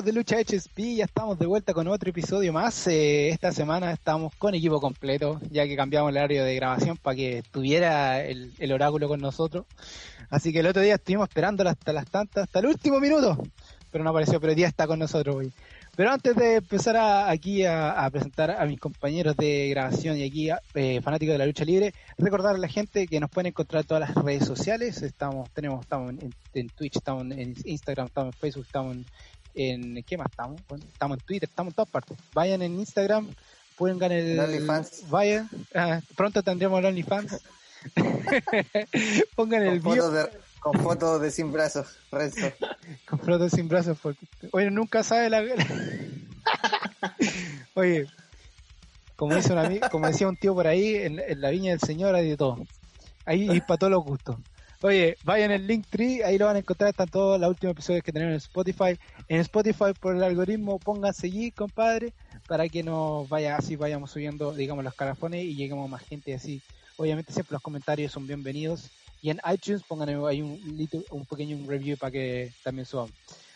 Amigos de Lucha HSP, ya estamos de vuelta con otro episodio más. Eh, esta semana estamos con equipo completo, ya que cambiamos el horario de grabación para que estuviera el, oráculo con nosotros. Así que el otro día estuvimos esperando hasta las tantas, hasta el último minuto, pero no apareció, pero el día está con nosotros hoy. Pero antes de empezar aquí a, presentar a mis compañeros de grabación y aquí eh, fanáticos de la lucha libre, recordar a la gente que nos pueden encontrar en todas las redes sociales. Estamos, tenemos, estamos en, Twitch, estamos en Instagram, estamos en Facebook, estamos en, ¿qué más estamos? estamos en Twitter, estamos en todas partes. Vayan en Instagram, pueden ganar el, OnlyFans. Vayan, ah, pronto tendremos el OnlyFans. Pongan el video. Con fotos de sin brazos, resto. Con fotos sin brazos, porque. Oye, nunca sabe la. Oye, como, dice un como decía un tío por ahí, en, la viña del Señor hay de todo. Ahí y para todos los gustos. Oye, vayan el link tree, ahí lo van a encontrar, están todos los últimos episodios que tenemos en Spotify. En Spotify, por el algoritmo, pongan seguir, compadre, para que nos vaya así, vayamos subiendo, digamos, los carafones y lleguemos más gente así. Obviamente siempre los comentarios son bienvenidos y en iTunes pongan ahí un, un pequeño review para que también suban.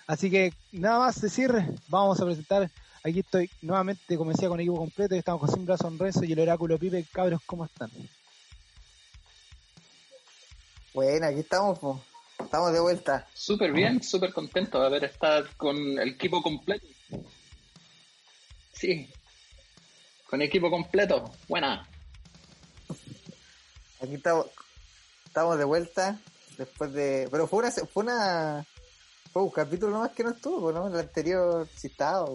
Así que nada más decir, vamos a presentar. Aquí estoy nuevamente, como decía, con equipo completo. Estamos con Simbra Sonreso y el Oráculo Pipe. Cabros, ¿cómo están? Bueno, aquí estamos, estamos de vuelta. Súper bien, súper contento de haber estado con el equipo completo. Sí, con equipo completo. Buena. Aquí estamos, estamos de vuelta después de. Pero fue una. Fue, una, fue un capítulo nomás que no estuvo, ¿no? El anterior estaba.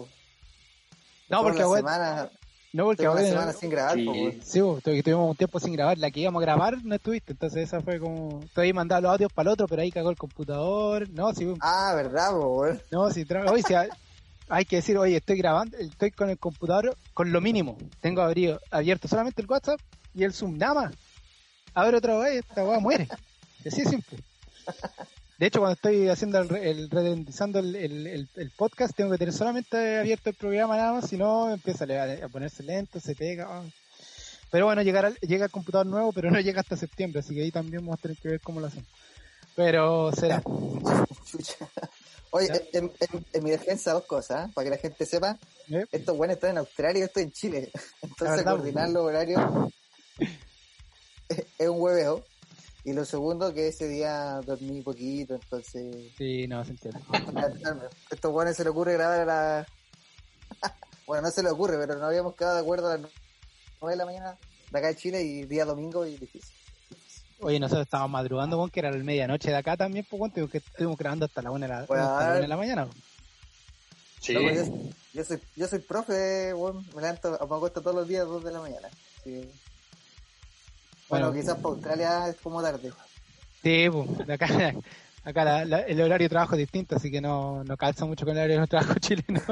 No, porque. Semana, no, porque ahora. Una semana sin grabar, sí, sí tuvimos un tiempo sin grabar. La que íbamos a grabar no estuviste, entonces esa fue como. Todavía mandaba los audios para el otro, pero ahí cagó el computador. No, sí. Ah, verdad, po, No, sí, hoy sí, hay que decir, oye, estoy grabando, estoy con el computador con lo mínimo. Tengo abierto solamente el WhatsApp y el Zoom, nada más abre otra vez, esta weá muere. Así es simple. De hecho, cuando estoy haciendo el, el redendizando el, el, podcast, tengo que tener solamente abierto el programa nada más, si no empieza a, ponerse lento, se pega. Ah. Pero bueno, llegar llega el computador nuevo, pero no llega hasta septiembre, así que ahí también vamos a tener que ver cómo lo hacemos. Pero será. Oye, en, mi defensa dos cosas, ¿eh? para que la gente sepa. ¿Eh? Estos buenos están en Australia y esto en Chile. Entonces coordinar los horarios es un hueveo. Y lo segundo, que ese día dormí poquito, entonces. Sí, no, se entiende. Estos buenos se le ocurre grabar a la. bueno, no se le ocurre, pero no habíamos quedado de acuerdo a las 9 de la mañana de acá de Chile y día domingo y difícil. Oye, nosotros estábamos madrugando, que era la medianoche de acá también, pues, que estuvimos grabando hasta la 1 de la, hasta la, mañana. Sí. yo, soy, yo soy profe, bueno, me levanto, me acuesto todos los días a 2 de la mañana. Sí. Bueno, quizás para Australia es como tarde. Sí, pues, acá, acá el horario de trabajo es distinto, así que no, no calza mucho con el horario de trabajo chileno.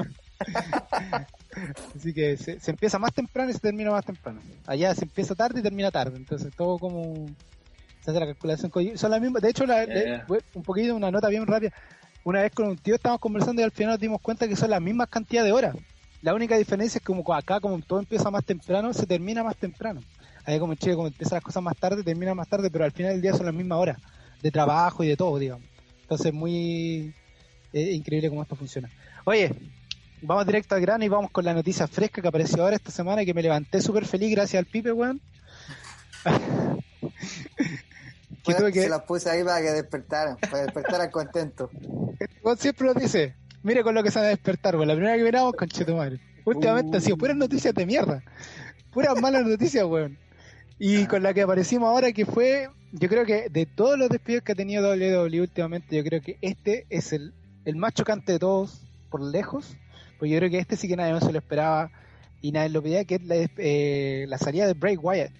así que se, empieza más temprano y se termina más temprano. Allá se empieza tarde y termina tarde, entonces todo como se hace la calculación. Son las mismas, de hecho, la, un poquito, una nota bien rápida. Una vez con un tío estábamos conversando y al final nos dimos cuenta que son las mismas cantidades de horas. La única diferencia es que como acá, como todo empieza más temprano, se termina más temprano. Allá como en Chile, como empiezan las cosas más tarde, terminan más tarde, pero al final del día son las mismas horas de trabajo y de todo, digamos. Entonces, muy increíble cómo esto funciona. Oye, vamos directo al grano y vamos con la noticia fresca que apareció ahora esta semana y que me levanté súper feliz gracias al Pipe, weón. que tuve que... Se las puse ahí para que despertaran, para despertaran contentos. siempre lo dice. Mire con lo que se va a despertar, weón. La primera que miramos, con madre. Últimamente ha sido puras noticias de mierda. Puras malas noticias, weón. Y con la que aparecimos ahora, que fue, yo creo que de todos los despidos que ha tenido WWE últimamente, yo creo que este es el, el más chocante de todos, por lejos. Pues yo creo que este sí que nadie más se lo esperaba y nadie lo pedía, que es la, eh, la salida de Bray Wyatt,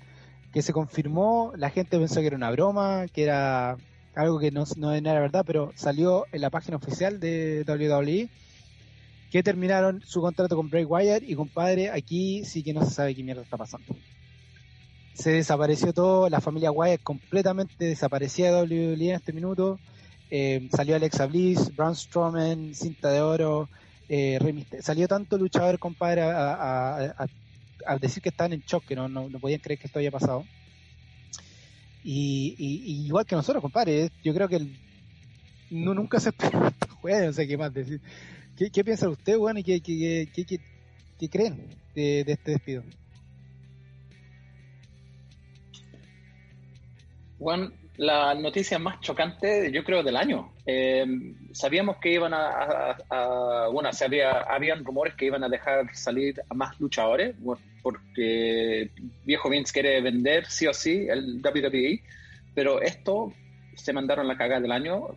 que se confirmó, la gente pensó que era una broma, que era algo que no, no era verdad, pero salió en la página oficial de WWE que terminaron su contrato con Bray Wyatt y compadre, aquí sí que no se sabe qué mierda está pasando se desapareció todo, la familia Wyatt completamente desaparecía de WWE en este minuto. Eh, salió Alexa Bliss, Braun Strowman, Cinta de Oro, eh, salió tanto luchador, compadre, a, decir que estaban en shock, que no, no, podían creer que esto haya pasado. Y, igual que nosotros, compadre, yo creo que no, nunca se esperó no sé qué más decir. ¿Qué, qué piensa usted, weón, y qué, qué, qué, creen de, este despido? Juan, la noticia más chocante, yo creo, del año. Eh, sabíamos que iban a, bueno, se había, habían rumores que iban a dejar salir a más luchadores, porque Viejo Vince quiere vender sí o sí el WWE, pero esto se mandaron la cagada del año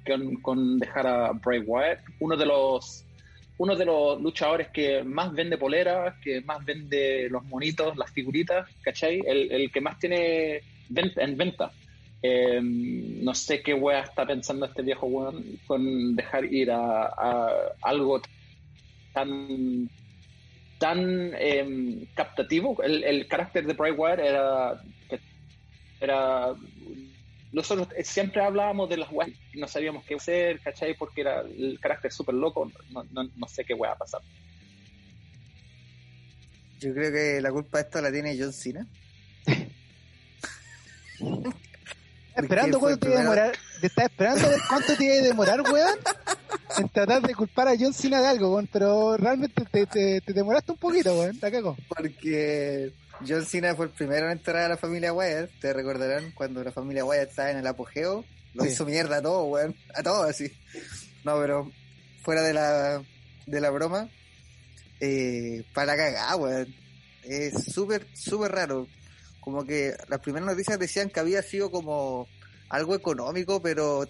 con, dejar a Bray Wyatt, uno de los uno de los luchadores que más vende poleras, que más vende los monitos, las figuritas, ¿cachai? El, el que más tiene en venta. Em, no sé qué wea está pensando este viejo weón con dejar ir a, algo tan tan em, captativo. El, carácter de Wyatt era, era nosotros siempre hablábamos de las weas no sabíamos qué hacer, ¿cachai? Porque era el carácter súper loco, no, no, sé qué wea a pasar. Yo creo que la culpa de esto la tiene John Cena. esperando cuánto te iba a demorar. Te estás esperando ver cuánto te iba a demorar, weón. En tratar de culpar a John Cena de algo, weón. Pero realmente te, te, te demoraste un poquito, weón. Te cago. Porque John Cena fue el primero en entrar a la familia Wyatt. Te recordarán cuando la familia Wyatt estaba en el apogeo. Lo hizo mierda a todo, weón. A todo así. No, pero fuera de la, de la broma. Eh, para cagar, weón. Es súper, súper raro como que las primeras noticias decían que había sido como algo económico, pero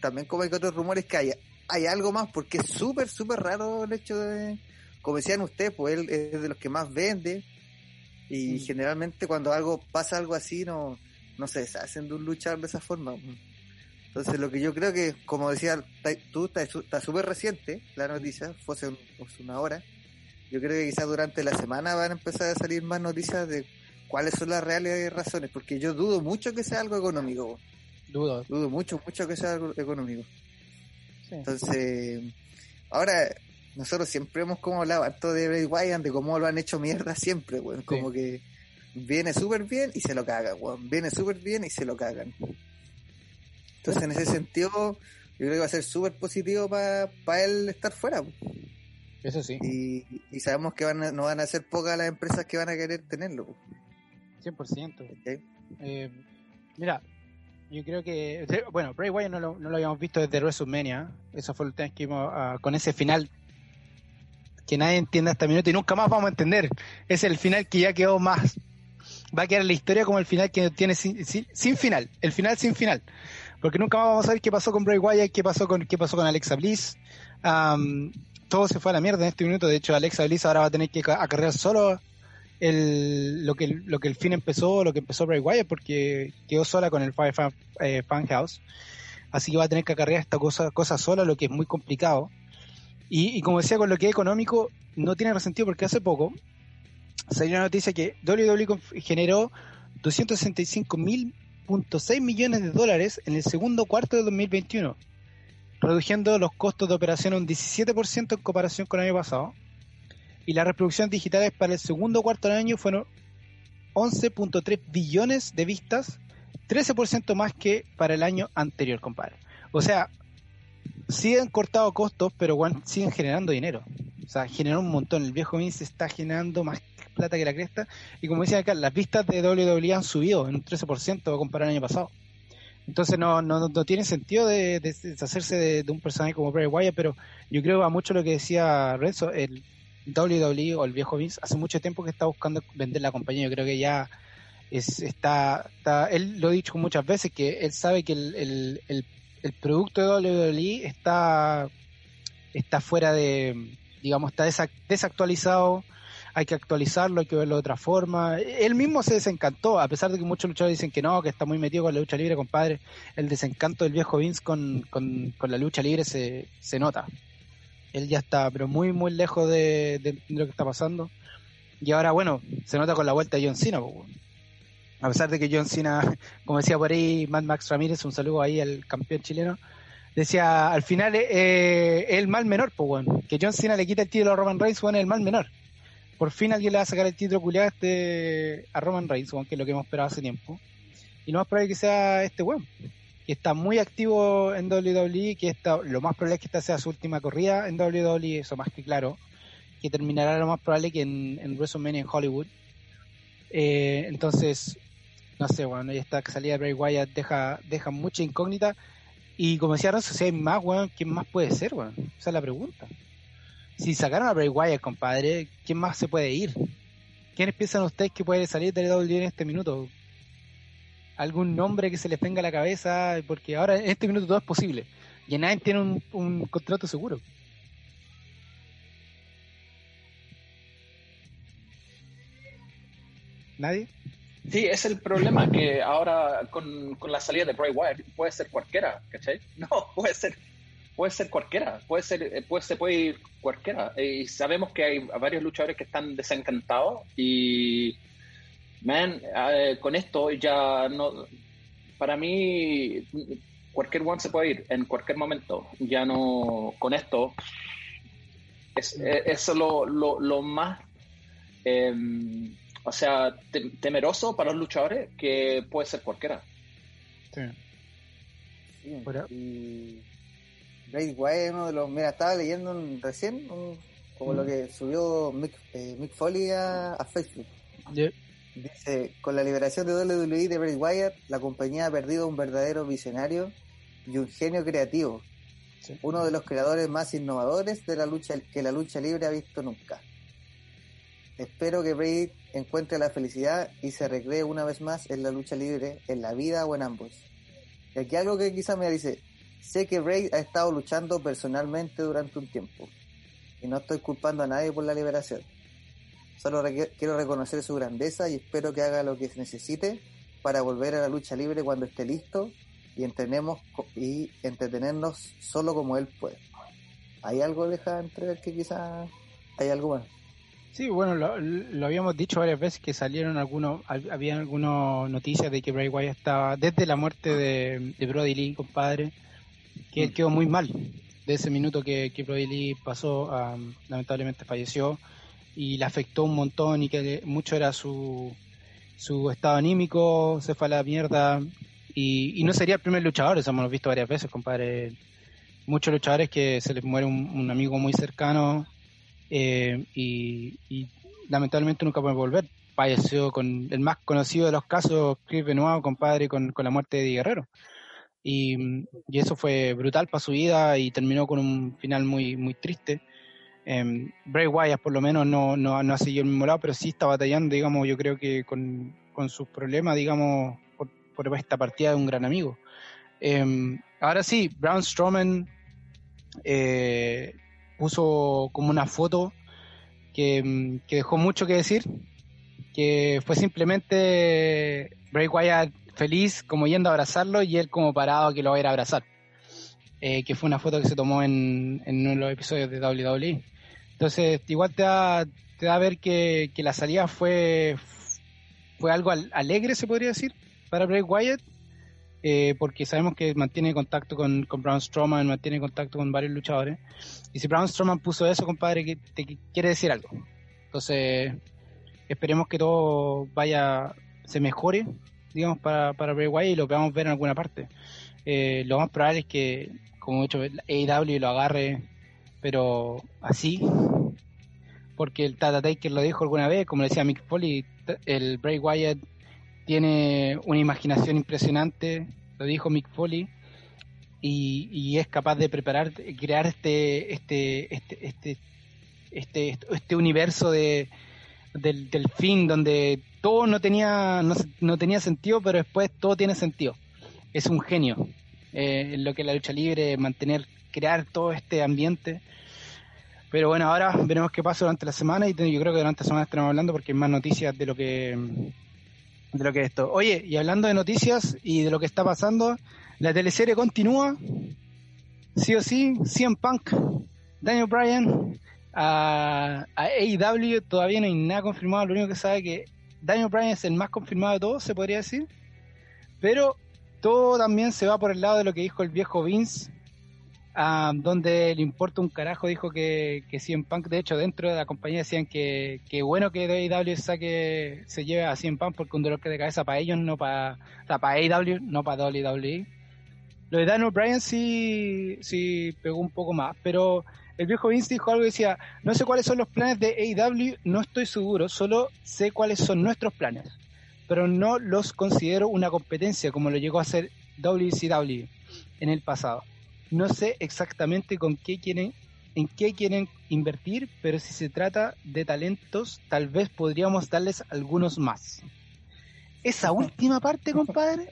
también como hay otros rumores que hay, hay algo más, porque es súper, súper raro el hecho de, como decían ustedes, pues él es de los que más vende y mm. generalmente cuando algo pasa algo así no, no se deshacen de un luchar de esa forma. Entonces lo que yo creo que, como decía tú, está súper reciente la noticia, fue hace una hora. Yo creo que quizás durante la semana van a empezar a salir más noticias de cuáles son las reales razones, porque yo dudo mucho que sea algo económico. Dudo. Dudo mucho, mucho que sea algo económico. Entonces, ahora nosotros siempre hemos como hablado harto de Bray Wyatt, de cómo lo han hecho mierda siempre, weón. Como que viene súper bien y se lo cagan, weón. Viene súper bien y se lo cagan. Entonces, en ese sentido, yo creo que va a ser súper positivo para él estar fuera. Eso sí. Y, sabemos que van no van a ser pocas las empresas que van a querer tenerlo. 100%. Eh, mira, yo creo que. Bueno, Bray Wyatt no lo, no lo habíamos visto desde WrestleMania. Eso fue el tema que vimos con ese final que nadie entiende hasta minuto y nunca más vamos a entender. Es el final que ya quedó más. Va a quedar en la historia como el final que tiene sin, sin, final. El final sin final. Porque nunca más vamos a ver qué pasó con Bray Wyatt, qué pasó con, qué pasó con Alexa Bliss. todo se fue a la mierda en este minuto. De hecho, Alexa Bliss ahora va a tener que acarrear solo el, lo, que, lo que el fin empezó, lo que empezó Bray Wyatt, porque quedó sola con el Fire Fan, eh, House. Así que va a tener que acarrear esta cosa, cosa sola, lo que es muy complicado. Y, como decía, con lo que es económico, no tiene sentido porque hace poco salió una noticia que WWE generó 265.6 millones de dólares en el segundo cuarto de 2021, reduciendo los costos de operación un 17% en comparación con el año pasado y las reproducciones digitales para el segundo cuarto del año fueron 11.3 billones de vistas, 13% más que para el año anterior, compadre. O sea, siguen cortado costos, pero siguen generando dinero. O sea, generó un montón. El viejo Vince está generando más plata que la cresta. Y como decía acá, las vistas de WWE han subido en un 13% comparado al año pasado. Entonces no, no, no tiene sentido de, deshacerse de, un personaje como Bray Wyatt, pero yo creo a mucho lo que decía Renzo, el, WWE o el viejo Vince hace mucho tiempo que está buscando vender la compañía. Yo creo que ya es, está, está, él lo ha dicho muchas veces, que él sabe que el, el, el, producto de WWE está, está fuera de, digamos, está desactualizado, hay que actualizarlo, hay que verlo de otra forma. Él mismo se desencantó, a pesar de que muchos luchadores dicen que no, que está muy metido con la lucha libre, compadre. El desencanto del viejo Vince con, con, con la lucha libre se, se nota él ya está, pero muy, muy lejos de, lo que está pasando. Y ahora, bueno, se nota con la vuelta de John Cena, a pesar de que John Cena, como decía por ahí Mad Max Ramírez, un saludo ahí al campeón chileno, decía, al final eh, el mal menor, pues bueno, que John Cena le quita el título a Roman Reigns, bueno, el mal menor. Por fin alguien le va a sacar el título culiado este, a Roman Reigns, que es lo que hemos esperado hace tiempo. Y no más probable que sea este weón. Que está muy activo en WWE, que está, lo más probable es que esta sea su última corrida en WWE, eso más que claro, que terminará lo más probable que en, en WrestleMania en Hollywood. Eh, entonces, no sé, bueno, y esta salida de Bray Wyatt deja, deja mucha incógnita. Y como decía Ronzo, si hay más, weón, ¿quién más puede ser, weón? Esa es la pregunta. Si sacaron a Bray Wyatt, compadre, ¿quién más se puede ir? ¿Quiénes piensan ustedes que puede salir de WWE en este minuto? ¿Algún nombre que se les venga a la cabeza? Porque ahora en este minuto todo es posible. Y nadie tiene un, contrato seguro. ¿Nadie? Sí, es el problema que ahora con, con la salida de Bray Wyatt puede ser cualquiera, ¿cachai? No, puede ser puede ser cualquiera, puede ser, eh, puede, se puede ir cualquiera. Y sabemos que hay varios luchadores que están desencantados y, man, eh, con esto ya no, para mí, cualquier one se puede ir en cualquier momento. Ya no, con esto, es, eh, es lo, lo, lo más, em, o sea, temeroso para los luchadores que puede ser cualquiera. Sí. Bray Wyatt uno de los. Mira, estaba leyendo recién como lo que subió Mick, eh, Foley a, Facebook. Dice: Con la liberación de WWE de Bray Wyatt, la compañía ha perdido un verdadero visionario y un genio creativo. Uno de los creadores más innovadores de la lucha que la lucha libre ha visto nunca. Espero que Bray encuentre la felicidad y se recree una vez más en la lucha libre, en la vida o en ambos. Y aquí algo que quizá me dice, Sé que Bray ha estado luchando personalmente durante un tiempo y no estoy culpando a nadie por la liberación. Solo quiero reconocer su grandeza y espero que haga lo que necesite para volver a la lucha libre cuando esté listo y entrenemos y entretenernos solo como él puede. ¿Hay algo deja entrever que quizás hay algo más? Sí, bueno, lo, habíamos dicho varias veces que salieron algunos, había algunas noticias de que Bray Wyatt estaba, desde la muerte de, de Brody Lee, compadre, que él quedó muy mal de ese minuto que, que Brody Lee pasó, lamentablemente falleció y le afectó un montón y que mucho era su, su estado anímico, se fue a la mierda y, no sería el primer luchador, eso hemos visto varias veces, compadre. Muchos luchadores que se les muere un, amigo muy cercano eh, y, lamentablemente nunca puede volver. Falleció con el más conocido de los casos, Chris Benoit, compadre, con, con la muerte de Guerrero. Y, eso fue brutal para su vida y terminó con un final muy, muy triste. Eh, Bray Wyatt por lo menos no, no, ha seguido el mismo lado, pero sí está batallando, digamos, yo creo que con, con sus problemas, digamos, por, esta partida de un gran amigo. Em, ahora sí, Braun Strowman eh, puso como una foto que, que dejó mucho que decir, que fue simplemente Bray Wyatt feliz como yendo a abrazarlo y él como parado que lo va a ir a abrazar. Eh, que fue una foto que se tomó en, en uno de los episodios de WWE. Entonces, igual te da, te da a ver que, que la salida fue, fue algo alegre, se podría decir, para Bray Wyatt, eh, porque sabemos que mantiene contacto con, con Braun Strowman, mantiene contacto con varios luchadores. Y si Braun Strowman puso eso, compadre, que te quiere decir algo. Entonces, esperemos que todo vaya, se mejore digamos, para, para Bray Wyatt y lo podamos ver en alguna parte. Eh, lo más probable es que, como he dicho, AEW lo agarre, pero así, porque el Tata Taker lo dijo alguna vez, como decía Mick Foley, el Bray Wyatt tiene una imaginación impresionante, lo dijo Mick Foley, y, es capaz de preparar, crear este, este, este, este, este, este universo de, del, del fin donde todo no tenía, no, tenía sentido, pero después todo tiene sentido. Es un genio eh, en lo que es la lucha libre, mantener, crear todo este ambiente. Pero bueno, ahora veremos qué pasa durante la semana y yo creo que durante la semana estaremos hablando porque hay más noticias de lo que de lo que es esto. Oye, y hablando de noticias y de lo que está pasando, la teleserie continúa, sí o sí, CM Punk, Daniel Bryan, a, a AEW todavía no hay nada confirmado, lo único que sabe que Daniel Bryan es el más confirmado de todos, se podría decir. Pero todo también se va por el lado de lo que dijo el viejo Vince, ah, donde le importa un carajo, dijo que, que CM Punk, de hecho dentro de la compañía decían que, que bueno que AEW saque, se lleve a CM Punk porque un dolor de cabeza para ellos, no para, o para AEW, no para WWE. Lo de Daniel Bryan sí, sí pegó un poco más, pero el viejo Vince dijo algo y decía, no sé cuáles son los planes de AEW, no estoy seguro, solo sé cuáles son nuestros planes, pero no los considero una competencia como lo llegó a hacer WCW en el pasado. No sé exactamente con qué quieren, en qué quieren invertir, pero si se trata de talentos, tal vez podríamos darles algunos más. Esa última parte, compadre,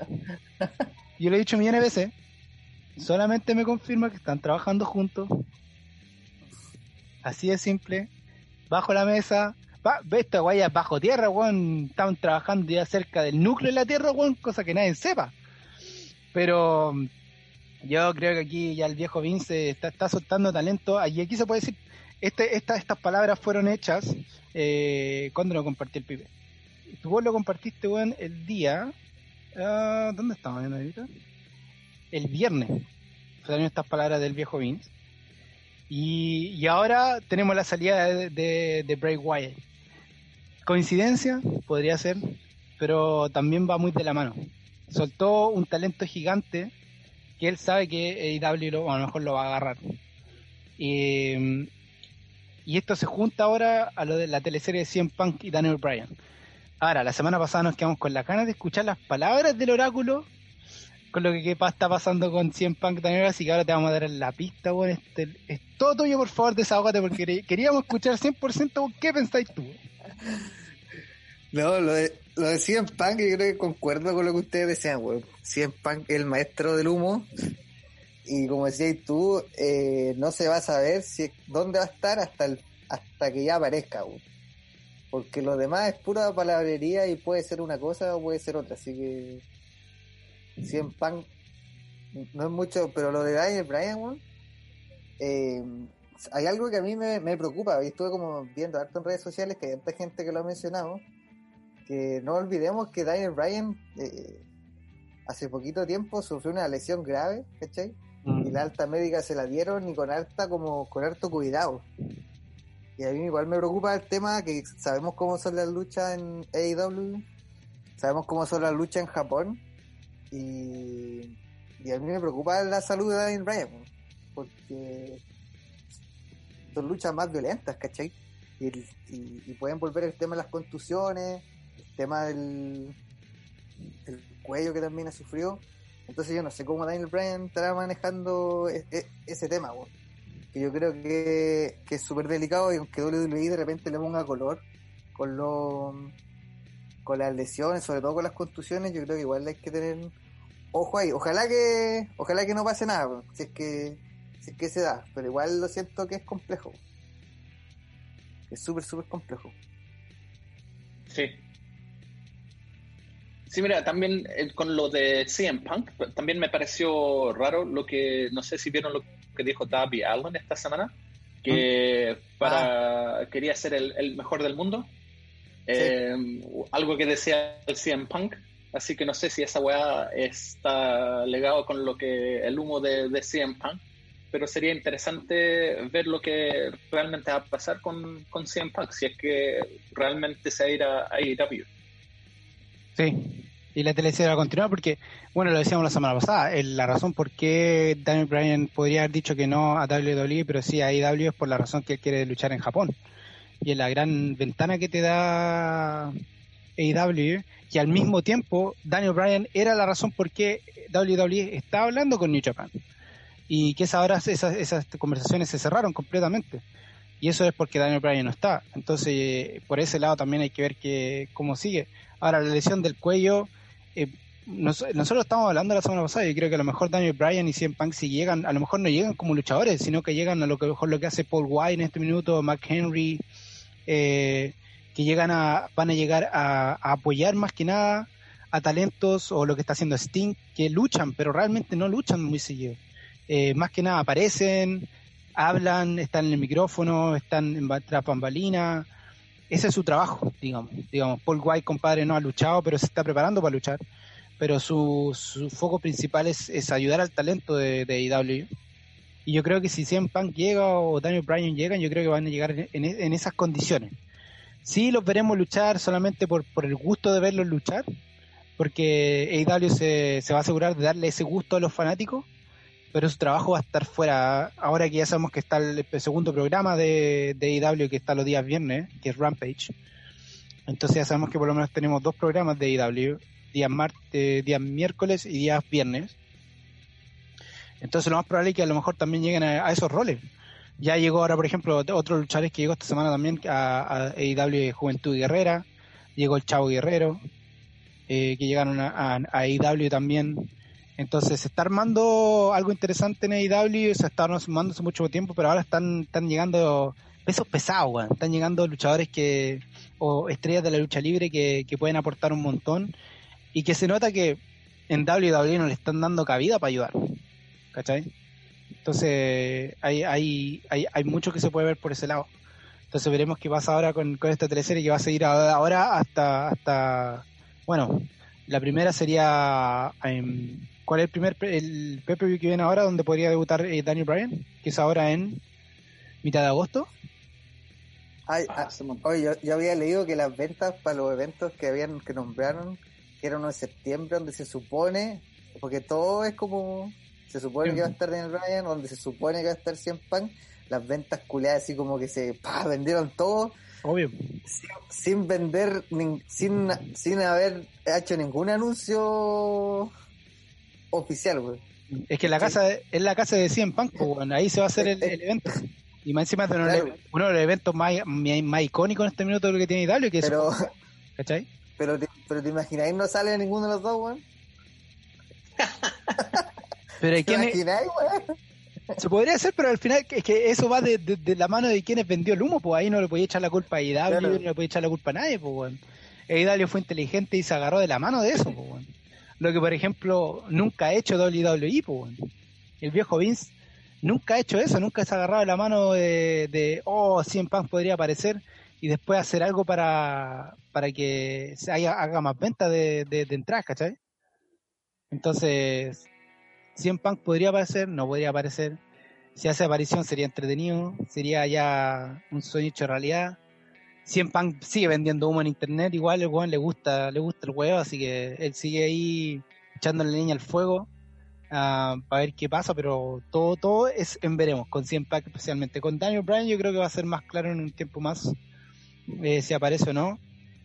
yo lo he dicho millones de veces, solamente me confirma que están trabajando juntos, Así de simple. Bajo la mesa. Va, esta guaya bajo tierra, weón. Estaban trabajando ya cerca del núcleo de la tierra, weón, cosa que nadie sepa. Pero yo creo que aquí ya el viejo Vince está, soltando talento. Y aquí se puede decir, este, estas palabras fueron hechas eh, cuando lo compartí el pibe. Tú vos lo compartiste, el día. Uh, ¿Dónde estamos viendo ahorita? El viernes. Fueron estas palabras del viejo Vince. Y, ahora tenemos la salida de, de, Bray Wyatt. Coincidencia, podría ser, pero también va muy de la mano. Soltó un talento gigante que él sabe que AEW a lo mejor lo va a agarrar. Y, esto se junta ahora a lo de la teleserie de CM Punk y Daniel Bryan. Ahora, la semana pasada nos quedamos con la ganas de escuchar las palabras del oráculo con lo que está pasando con 100 Punk también, así que ahora te vamos a dar la pista, bueno, este, es todo tuyo, por favor, desahógate, porque queríamos escuchar 100% qué pensáis tú. No, lo de, lo de 100 Punk, yo creo que concuerdo con lo que ustedes decían, weón. 100 Punk el maestro del humo, y como decías tú, eh, no se va a saber si dónde va a estar hasta el, hasta que ya aparezca. Porque lo demás es pura palabrería y puede ser una cosa o puede ser otra, así que 100 Punk no es mucho, pero lo de Daniel Bryan, eh, hay algo que a mí me, preocupa, y estuve como viendo harto en redes sociales que hay tanta gente que lo ha mencionado, que no olvidemos que Daniel Bryan eh, hace poquito tiempo sufrió una lesión grave, ¿cachai? Mm. Y la alta médica se la dieron y con alta como con harto cuidado. Y a mí igual me preocupa el tema que sabemos cómo son las luchas en AEW, sabemos cómo son las luchas en Japón, y, a mí me preocupa la salud de Daniel Bryan, porque son luchas más violentas, ¿cachai? Y, pueden volver el tema de las contusiones, tema del, cuello que también ha sufrido. Entonces yo no sé cómo Daniel Bryan estará manejando e, e, ese tema, que yo creo que, es súper delicado y aunque WWE de repente le ponga color con lo, con las lesiones, sobre todo con las contusiones, yo creo que igual hay que tener ojo ahí, ojalá que, ojalá que no pase nada, si es que, si es que se da, pero igual lo siento que es complejo. Es súper, súper complejo. Sí. Sí, mira, también eh, con lo de CM Punk, también me pareció raro lo que, no sé si vieron lo que dijo Darby Allen esta semana, que mm. para ah. quería ser el, mejor del mundo. Eh, algo que decía el CM Punk, Así que no sé si esa weá está legado con lo que el humo de, de CM Punk, pero sería interesante ver lo que realmente va a pasar con, con CM Punk, si es que realmente se va a ir a, a Sí, y la teleserie va a continuar porque, bueno, lo decíamos la semana pasada, la razón por qué Daniel Bryan podría haber dicho que no a WWE, pero sí a AEW es por la razón que él quiere luchar en Japón. Y es la gran ventana que te da AEW que al mismo tiempo Daniel Bryan era la razón por qué WWE estaba hablando con New Japan. Y que esas horas esas, esas conversaciones se cerraron completamente. Y eso es porque Daniel Bryan no está. Entonces por ese lado también hay que ver que cómo sigue. Ahora la lesión del cuello eh, nosotros estamos hablando la semana pasada y creo que a lo mejor Daniel Bryan y CM Punk si llegan a lo mejor no llegan como luchadores sino que llegan a lo que mejor lo que hace Paul White en este minuto McHenry eh, que llegan a, van a llegar a, apoyar más que nada a talentos o lo que está haciendo Sting, que luchan, pero realmente no luchan muy seguido. Eh, más que nada aparecen, hablan, están en el micrófono, están en tras bambalina. Ese es su trabajo, digamos. digamos. Paul White, compadre, no ha luchado, pero se está preparando para luchar. Pero su, su foco principal es, es, ayudar al talento de, de IW. Y yo creo que si CM Punk llega o Daniel Bryan llegan, yo creo que van a llegar en, en esas condiciones sí los veremos luchar solamente por, por el gusto de verlos luchar, porque AEW se, se va a asegurar de darle ese gusto a los fanáticos, pero su trabajo va a estar fuera. Ahora que ya sabemos que está el, segundo programa de, de AEW que está los días viernes, que es Rampage. Entonces ya sabemos que por lo menos tenemos dos programas de AEW, días, martes, días miércoles y días viernes. Entonces lo más probable es que a lo mejor también lleguen a, esos roles. Ya llegó ahora, por ejemplo, otro luchador que llegó esta semana también a, a AEW Juventud Guerrera, llegó el Chavo Guerrero, eh, que llegaron a, a, a AEW también. Entonces se está armando algo interesante en AEW, se está armando hace mucho tiempo, pero ahora están, están llegando pesos pesados, están llegando luchadores que o estrellas de la lucha libre que, que pueden aportar un montón y que se nota que en WWE no le están dando cabida para ayudar. ¿Cachai? Entonces hay, hay, hay, hay mucho que se puede ver por ese lado. Entonces veremos qué pasa ahora con, con esta teleserie que va a seguir ahora hasta, hasta bueno, la primera sería em, ¿cuál es el primer el pay que viene ahora donde podría debutar eh, Daniel Bryan? Que es ahora en mitad de agosto. Ay, ah, oye, yo, yo, había leído que las ventas para los eventos que habían que nombraron que eran en septiembre donde se supone porque todo es como se supone que va a estar Daniel Bryan, donde se supone que va a estar 100 Pan, las ventas culeadas así como que se vendieron todo. Obvio. Sin, vender, sin, sin haber hecho ningún anuncio oficial, güey. Es que la casa es la casa de 100 Pan, pues, ahí se va a hacer el, evento. Y más encima de uno, de los eventos más, más, icónicos en este minuto de lo que tiene Italia, que pero, es... ¿Cachai? Pero te, pero te imagináis, no sale ninguno de los dos, güey. Pero quién Se podría hacer, pero al final es que eso va de, la mano de quienes vendió el humo, pues ahí no le podía echar la culpa a IW, no le podía echar la culpa a nadie, pues bueno. IW fue inteligente y se agarró de la mano de eso, pues bueno. Lo que por ejemplo nunca ha hecho WWE, pues. El viejo Vince nunca ha hecho eso, nunca se ha agarrado la mano de, de oh, 100 Punk podría aparecer y después hacer algo para, para que se haga más venta de, de, de entradas, ¿cachai? Entonces, 100 Punk podría aparecer, no podría aparecer. Si hace aparición sería entretenido, sería ya un sueño hecho realidad. 100 Punk sigue vendiendo humo en internet, igual el weón le gusta, le gusta el huevo, así que él sigue ahí echándole leña al fuego uh, para ver qué pasa, pero todo, todo es en veremos, con 100 Punk especialmente. Con Daniel Bryan yo creo que va a ser más claro en un tiempo más eh, si aparece o no.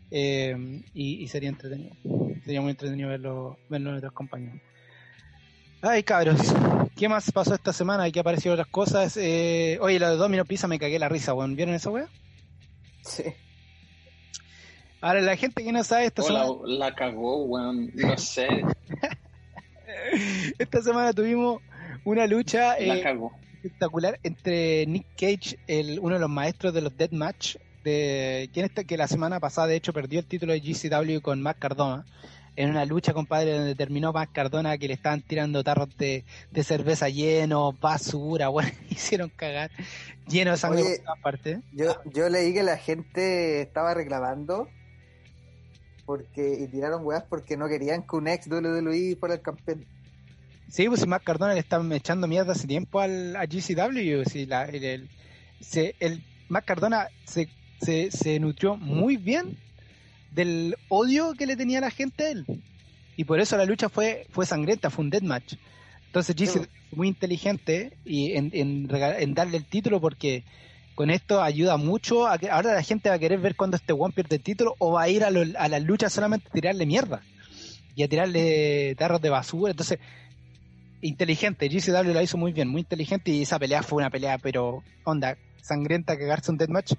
Eh, y, sería entretenido. Sería muy entretenido verlo, verlo en otros compañeros. Ay, cabros, ¿qué más pasó esta semana? ¿Y qué aparecido otras cosas? Eh, oye, la de Domino Pizza me cagué la risa, weón. ¿Vieron esa weá? Sí. Ahora, la gente que no sabe esta semana... La, cagó, weón. No sé. esta semana tuvimos una lucha eh, espectacular entre Nick Cage, el, uno de los maestros de los Deathmatch, de quien está, que la semana pasada de hecho perdió el título de GCW con Matt Cardona en una lucha, compadre, donde terminó más Cardona que le estaban tirando tarros de, cerveza llenos, basura, bueno, hicieron cagar, lleno de sangre por todas partes. Yo, yo leí que la gente estaba reclamando porque y tiraron weas porque no querían que un ex WWE fuera el campeón. Sí, pues si Matt Cardona le estaban echando mierda hace tiempo al, a GCW, si la, el, el, se, el Matt Cardona se, se, se nutrió muy bien del odio que le tenía la gente a él. Y por eso la lucha fue, fue sangrienta, fue un deathmatch. Entonces Jesse fue muy inteligente y en, en, darle el título porque con esto ayuda mucho a que ahora la gente va a querer ver cuando este one pierde el título o va a ir a, a la lucha solamente a tirarle mierda y a tirarle tarros de basura. Entonces, inteligente, GCW la hizo muy bien, muy inteligente y esa pelea fue una pelea, pero onda, sangrienta, cagarse un deathmatch.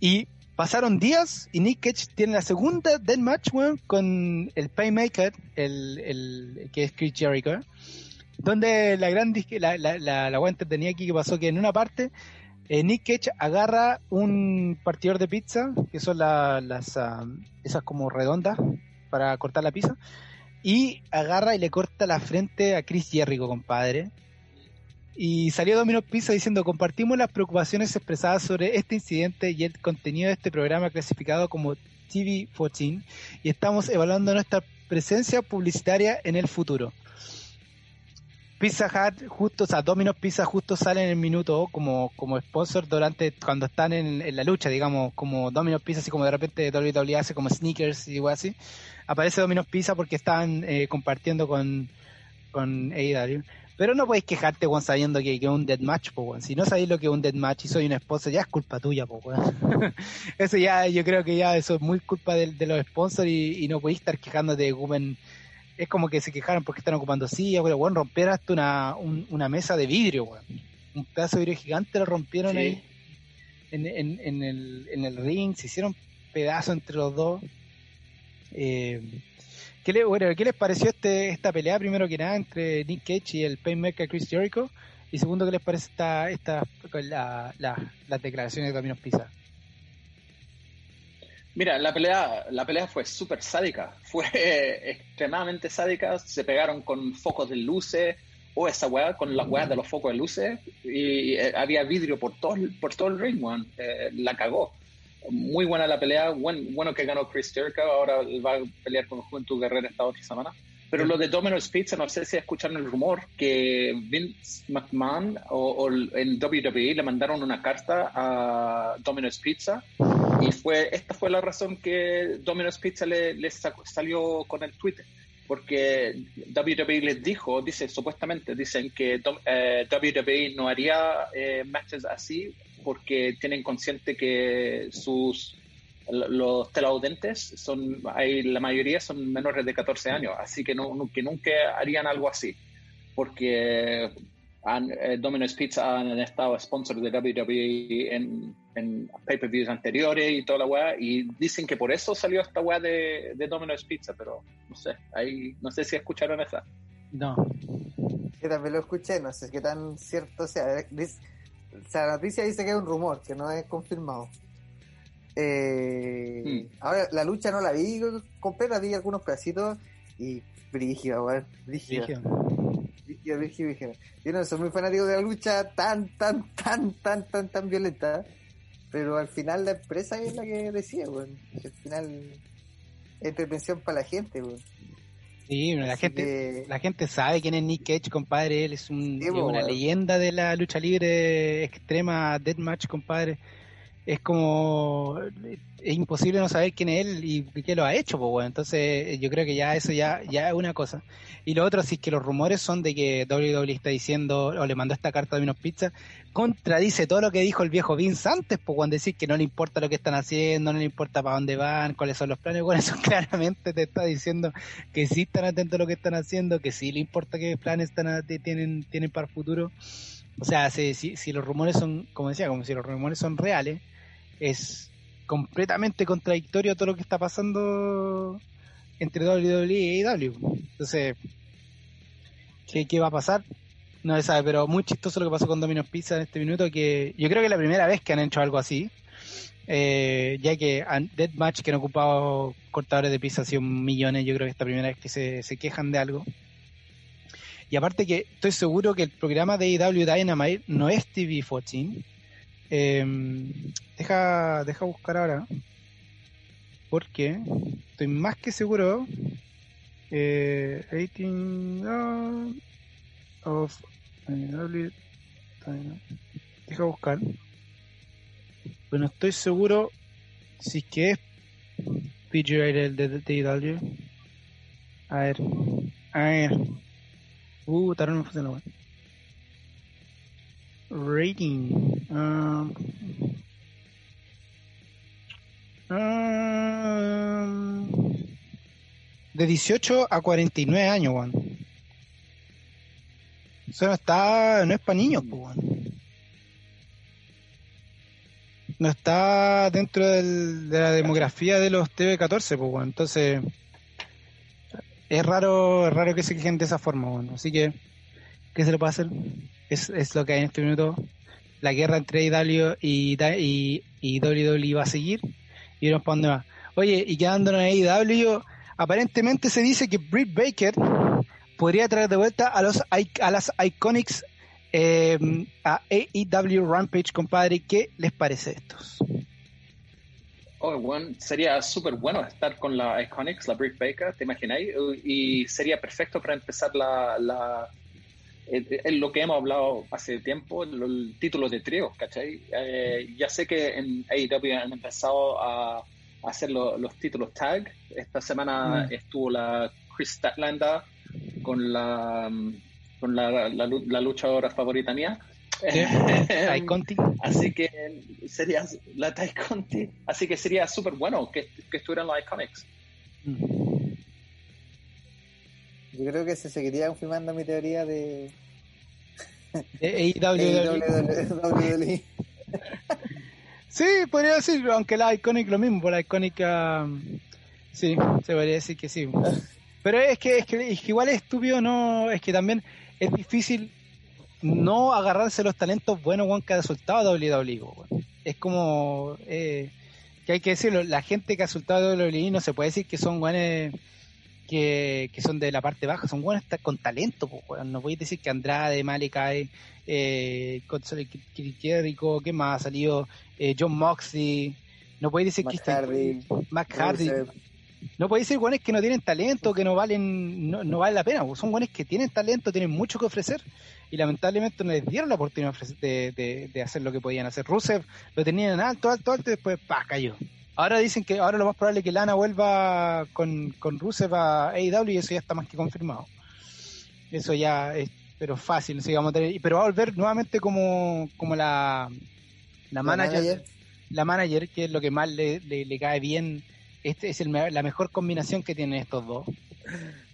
Y Pasaron días y Nick Cage tiene la segunda Deathmatch, weón, con el Paymaker, el, el, que es Chris Jericho, donde la gran la, la, la, la tenía aquí que pasó que en una parte eh, Nick Cage agarra un partidor de pizza, que son las ah, esas como redondas para cortar la pizza, y agarra y le corta la frente a Chris Jericho, compadre. Y salió Domino Pizza diciendo, compartimos las preocupaciones expresadas sobre este incidente y el contenido de este programa clasificado como TV14 y estamos evaluando nuestra presencia publicitaria en el futuro. Pizza Hut justo, o sea, Domino's Pizza justo sale en el minuto como, como sponsor durante, cuando están en, la lucha, digamos, como Domino's Pizza, así como de repente WWE hace como sneakers y igual así, aparece Domino's Pizza porque están eh, compartiendo con, con AEW. Pero no podéis quejarte, Juan, sabiendo que, es un deathmatch, pues, Si no sabéis lo que es un deathmatch y soy un sponsor, ya es culpa tuya, pues, eso ya, yo creo que ya eso es muy culpa de, los sponsors y, no podéis estar quejándote de ocupen. Es como que se quejaron porque están ocupando sillas, pero, romper hasta una, una mesa de vidrio, weón. Un pedazo de vidrio gigante lo rompieron ahí en, en, en, el, en el ring, se hicieron pedazos entre los dos. Eh, ¿Qué, bueno, ¿Qué les pareció este, esta pelea, primero que nada, entre Nick Cage y el Painmaker Chris Jericho? Y segundo, ¿qué les parece esta, esta la, la, las declaraciones de Domino's Pizza? Mira, la pelea, la pelea fue súper sádica, fue extremadamente sádica, se pegaron con focos de luces, o esa weá, con las weas de los focos de luces, y, eh, había vidrio por todo, por todo el ring. Eh, la cagó muy buena la pelea, buen, bueno que ganó Chris Jericho, ahora va a pelear con Juventud Guerrera esta otra semana. Pero lo de Domino's Pizza, no sé si escucharon el rumor que Vince McMahon o, en WWE le mandaron una carta a Domino's Pizza y fue esta fue la razón que Domino's Pizza le, salió con el Twitter porque WWE les dijo, dice supuestamente, dicen que eh, WWE no haría eh, matches así porque tienen consciente que sus los teleaudentes son hay, la mayoría son menores de 14 años, así que no, que nunca harían algo así, porque han, eh, Domino's Pizza han estado sponsor de WWE en, en pay-per-views anteriores y toda la weá, y dicen que por eso salió esta weá de, de Domino's Pizza, pero no sé, ahí, no sé si escucharon esa. No. Yo también lo escuché, no sé qué tan cierto sea. O sea, la noticia dice que es un rumor, que no es confirmado. Eh, hmm. Ahora, la lucha no la vi completa, vi algunos pedacitos y brígida, weón. Brígida. Brígida, brígida, Yo no soy muy fanático de la lucha tan, tan, tan, tan, tan, tan violenta. Pero al final la empresa es la que decía, weón. Al final es entretención para la gente, weón. Sí, la gente, la gente sabe quién es Nick Cage, compadre. Él es, un, una leyenda de la lucha libre extrema, deathmatch, compadre. Es como es imposible no saber quién es él y qué lo ha hecho, pues bueno. Entonces, yo creo que ya eso ya, ya es una cosa. Y lo otro, es que los rumores son de que WWE está diciendo, o le mandó esta carta a Domino's Pizza, contradice todo lo que dijo el viejo Vince antes, pues cuando decir que no le importa lo que están haciendo, no le importa para dónde van, cuáles son los planes, bueno, eso claramente te está diciendo que sí están atentos a lo que están haciendo, que sí le importa qué planes están, tienen, tienen para el futuro. O sea, si, si, si los rumores son, como decía, como si los rumores son reales, es completamente contradictorio todo lo que está pasando entre WWE y AEW. Entonces, ¿qué, ¿qué, va a pasar? No se sabe, pero muy chistoso lo que pasó con Domino's Pizza en este minuto, que yo creo que es la primera vez que han hecho algo así, eh, ya que Deathmatch, que han ocupado cortadores de pizza, ha sido millones, yo creo que esta primera vez que se, quejan de algo. Y aparte que estoy seguro que el programa de AEW Dynamite no es TV14, eh, deja, deja buscar ahora. Porque estoy más que seguro. Eh, 18 of. Deja buscar. Pero no estoy seguro si es que es PG el de DW. A ver. A ver. Uh, tarón no funciona, Rating. Um, um, de 18 a 49 años, Juan. Eso no está, no es para niños, pues, No está dentro del, de la demografía de los TV14, pues, Entonces, es raro, es raro que se quejen de esa forma, Así que, ¿qué se le puede hacer? Es, es lo que hay en este minuto. La guerra entre IW y, y, y WWE va a seguir. Y vemos para dónde va. Oye, y quedándonos en IW, aparentemente se dice que Britt Baker podría traer de vuelta a los a las Iconics eh, a AEW Rampage, compadre. ¿Qué les parece estos? Oh, bueno, sería súper bueno estar con la Iconics, la Britt Baker, ¿te imagináis? Y sería perfecto para empezar la, es lo que hemos hablado hace tiempo, el título de trío, ¿cachai? Eh, ya sé que en AEW han empezado a hacer los títulos tag. Esta semana mm. estuvo la Chris Statlander con la con la, la, luchadora favorita mía. Tai Conti. Así que sería la Tai Conti. Así que sería súper bueno que, que estuvieran los Iconics. Mm. Yo creo que se seguiría confirmando mi teoría de. AEW. sí, podría decir, aunque la Iconic lo mismo, por la Iconic. sí, se podría decir que sí. Pero es que, es que, es que igual es estúpido, no. Es que también es difícil no agarrarse los talentos buenos que ha soltado WWE. Es como. Eh, que hay que decirlo, la gente que ha soltado WWE no se puede decir que son buenos que, son de la parte baja, son buenos con talento, pues, no podéis decir que Andrade, Malakai, eh, Jericho, ¿qué más ha salido? Eh, John Moxley, no podéis decir que Hardy, Mac Hardy, no podéis decir buenos que no tienen talento, que no valen, no, vale la pena, son buenos que tienen talento, tienen mucho que ofrecer y lamentablemente no les dieron la oportunidad de, de, hacer lo que podían hacer. Rusev lo tenían en alto, alto, alto y después ¡pah! cayó. Ahora dicen que ahora lo más probable es que Lana vuelva con, con Rusev a AEW y eso ya está más que confirmado. Eso ya es, pero fácil, sigamos pero va a volver nuevamente como, como la, la, manager, la manager, que es lo que más le, le, cae bien. Este es el, la mejor combinación que tienen estos dos.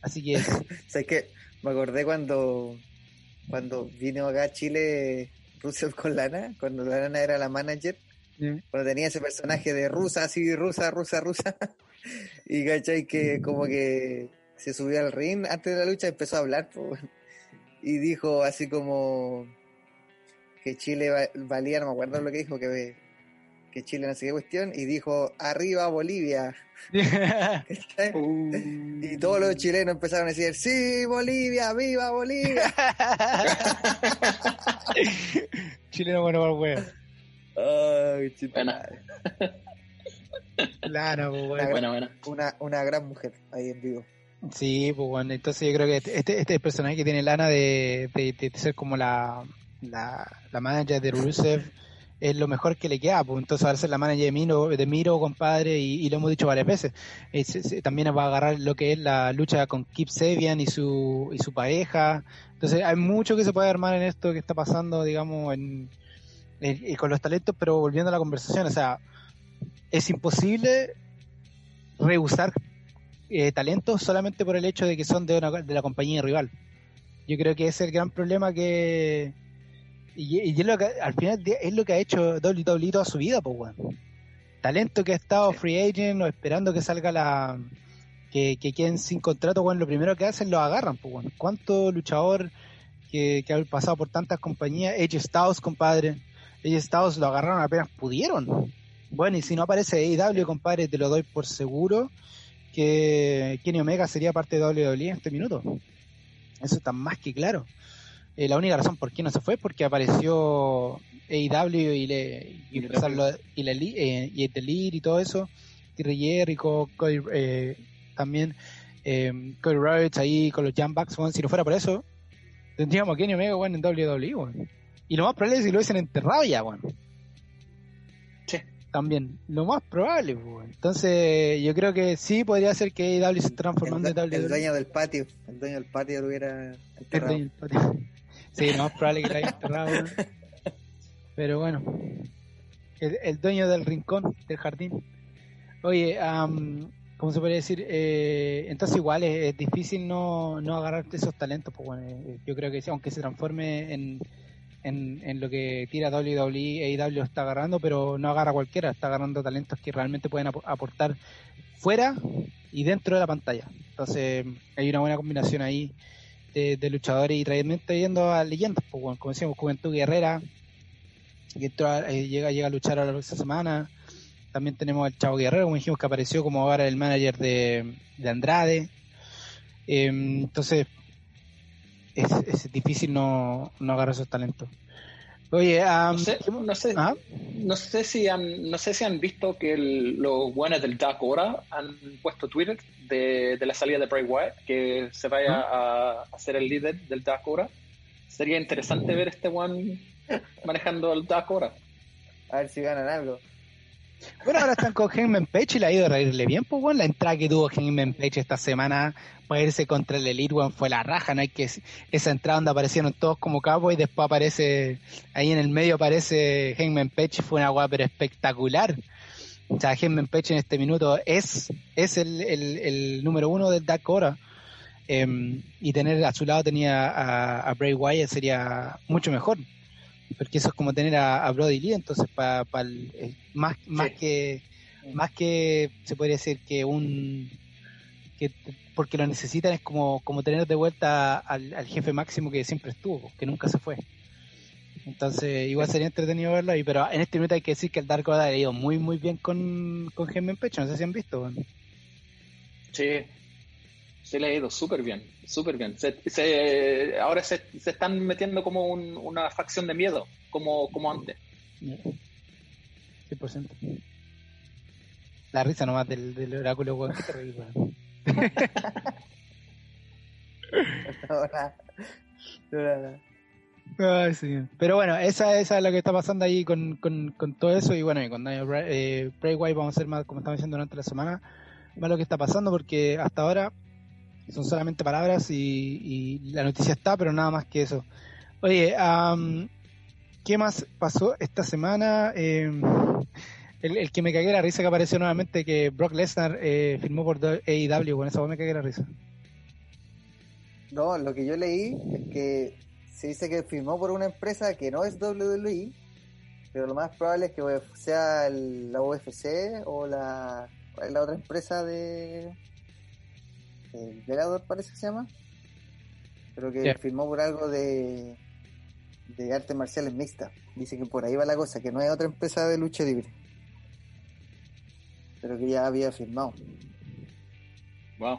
Así que. ¿Sabes qué? Me acordé cuando, cuando vino acá a Chile Rusev con Lana, cuando Lana era la manager cuando tenía ese personaje de rusa, así, rusa, rusa, rusa. y cachai que como que se subió al ring antes de la lucha y empezó a hablar. y dijo así como que Chile valía, no me acuerdo lo que dijo, que, que Chile no sé qué cuestión. Y dijo, arriba Bolivia. Uh. Y todos los chilenos empezaron a decir, sí, Bolivia, viva Bolivia. Chileno bueno para Ay, Claro, pues, bueno. Una, una, gran mujer ahí en vivo. Sí, pues bueno, entonces yo creo que este, este, este personaje que tiene Lana de, de, ser como la, la, la, manager de Rusev es lo mejor que le queda, pues entonces va a ser la manager de Miro, de Miro compadre, y, lo hemos dicho varias veces. también va a agarrar lo que es la lucha con Kip Sabian y su, y su pareja. Entonces hay mucho que se puede armar en esto que está pasando, digamos, en, y con los talentos, pero volviendo a la conversación, o sea, es imposible rehusar eh, talentos solamente por el hecho de que son de, una, de la compañía rival. Yo creo que ese es el gran problema que... Y, es lo que al final es lo que ha hecho WWE toda su vida, pues, bueno. Talento que ha estado free agent o esperando que salga la... Que, que queden sin contrato, bueno, lo primero que hacen lo agarran, pues, bueno. ¿Cuánto luchador que, que ha pasado por tantas compañías? Edge Styles, compadre ellos Estados lo agarraron apenas pudieron. Bueno, y si no aparece AEW, compadre, te lo doy por seguro que Kenny Omega sería parte de WWE en este minuto. Eso está más que claro. Eh, la única razón por qué no se fue es porque apareció AEW y le y, y, le, eh, y el y todo eso. Terry Jericho, eh, también eh, Cody Rhodes ahí con los Jam Bucks. si no fuera por eso, tendríamos a Kenny Omega bueno, en WWE. Bueno. Y lo más probable es que lo hubiesen enterrado ya, bueno. Sí. También, lo más probable, bueno. Entonces, yo creo que sí podría ser que AEW se transformando en WWE. El dueño del patio, el dueño del patio lo hubiera enterrado. El dueño del patio. Sí, lo más probable que lo haya enterrado, Pero bueno, el, dueño del rincón, del jardín. Oye, um, ¿cómo se podría decir? Eh, entonces igual es, difícil no, no agarrarte esos talentos, pues bueno, eh, yo creo que sí, aunque se transforme en en, lo que tira WWE, AEW está agarrando, pero no agarra cualquiera, está agarrando talentos que realmente pueden aportar fuera y dentro de la pantalla. Entonces hay una buena combinación ahí de, luchadores y trayendo a leyendas, pues, como decíamos, Juventud Guerrera, que eh, llega, llega a luchar a la próxima semana. También tenemos al Chavo Guerrero, como dijimos, que apareció como ahora el manager de, Andrade. Em, entonces, es, difícil no, no agarrar esos talentos. Oye, no, sé, no, sé, ¿ah? no, sé, si han, no sé si han visto que los buenos del Dark Hora han puesto Twitter de, la salida de Bray Wyatt, que se vaya ¿Ah? a, ser el líder del Dark Hora. sería interesante ver este one manejando el Dark ahora. A ver si ganan algo. Bueno, ahora están con Hangman Page y le ha ido a reírle bien, pues bueno, la entrada que tuvo Hangman Page esta semana para irse contra el Elite One fue la raja, no hay que esa entrada donde aparecieron todos como cabos y después aparece, ahí en el medio aparece Hangman Page, fue una guapa pero espectacular. O sea, Hangman Page en este minuto es, es el, el, número uno del Dark Hora. Em, y tener a su lado tenía a Bray Wyatt sería mucho mejor porque eso es como tener a, Brody Lee, entonces para más más que más que se podría decir que un que porque lo necesitan es como como tener de vuelta al, jefe máximo que siempre estuvo, que nunca se fue. Entonces, igual sería entretenido verlo ahí, pero en este minuto hay que decir que el Dark Order ha ido muy, muy bien con, con en Pecho, no sé si han visto. Sí, se le ha ido súper bien, súper bien. Se, ahora se, se, están metiendo como una facción de miedo, como, como antes. 100%. La risa nomás del, del oráculo, weón, Ay, sí. Pero bueno, esa, esa es lo que está pasando ahí con, con, con todo eso. Y bueno, y con Daniel eh, Bray White vamos a hacer más, como estamos diciendo durante la semana, más lo que está pasando, porque hasta ahora son solamente palabras y, la noticia está, pero nada más que eso. Oye, ¿qué más pasó esta semana? Em, el, que me cagué la risa que apareció nuevamente que Brock Lesnar eh, firmó por AEW, con esa me cagué la risa. No, lo que yo leí es que se dice que firmó por una empresa que no es WWE, pero lo más probable es que sea la UFC o la, la otra empresa de, el Velador parece que se llama, pero que firmó por algo de, de artes marciales mixtas. Dice que por ahí va la cosa, que no hay otra empresa de lucha libre, pero que ya había firmado. Wow.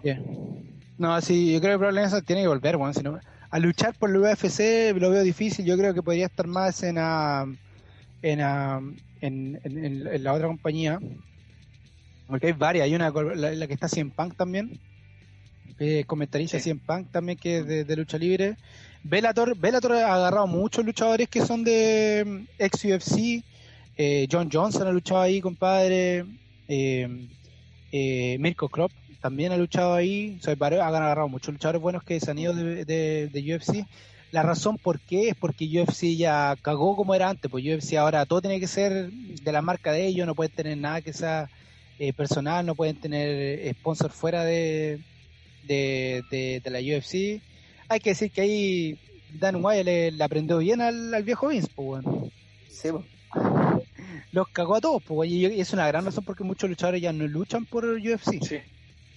No, sí, yo creo que probablemente tiene que volver, bueno, si a luchar por el UFC lo veo difícil, yo creo que podría estar más en, a, en, en, en, la otra compañía, porque hay varias, hay una la, que está en Punk también, eh, comentarista sí. en Punk también que es de, lucha libre. Bellator, Bellator ha agarrado muchos luchadores que son de mm, ex UFC. Eh, John Johnson ha luchado ahí, compadre. Eh, eh, Mirko Kropp también ha luchado ahí. O ha agarrado muchos luchadores buenos que se han ido de, de, UFC. La razón por qué es porque UFC ya cagó como era antes. Pues UFC ahora todo tiene que ser de la marca de ellos, no pueden tener nada que sea eh, personal, no pueden tener sponsor fuera de, de, de, la UFC. Hay que decir que ahí Dan Wyatt le, aprendió bien al, viejo Vince, pues bueno. Sí, Los cagó a todos, pues y es una gran razón porque muchos luchadores ya no luchan por UFC. Sí.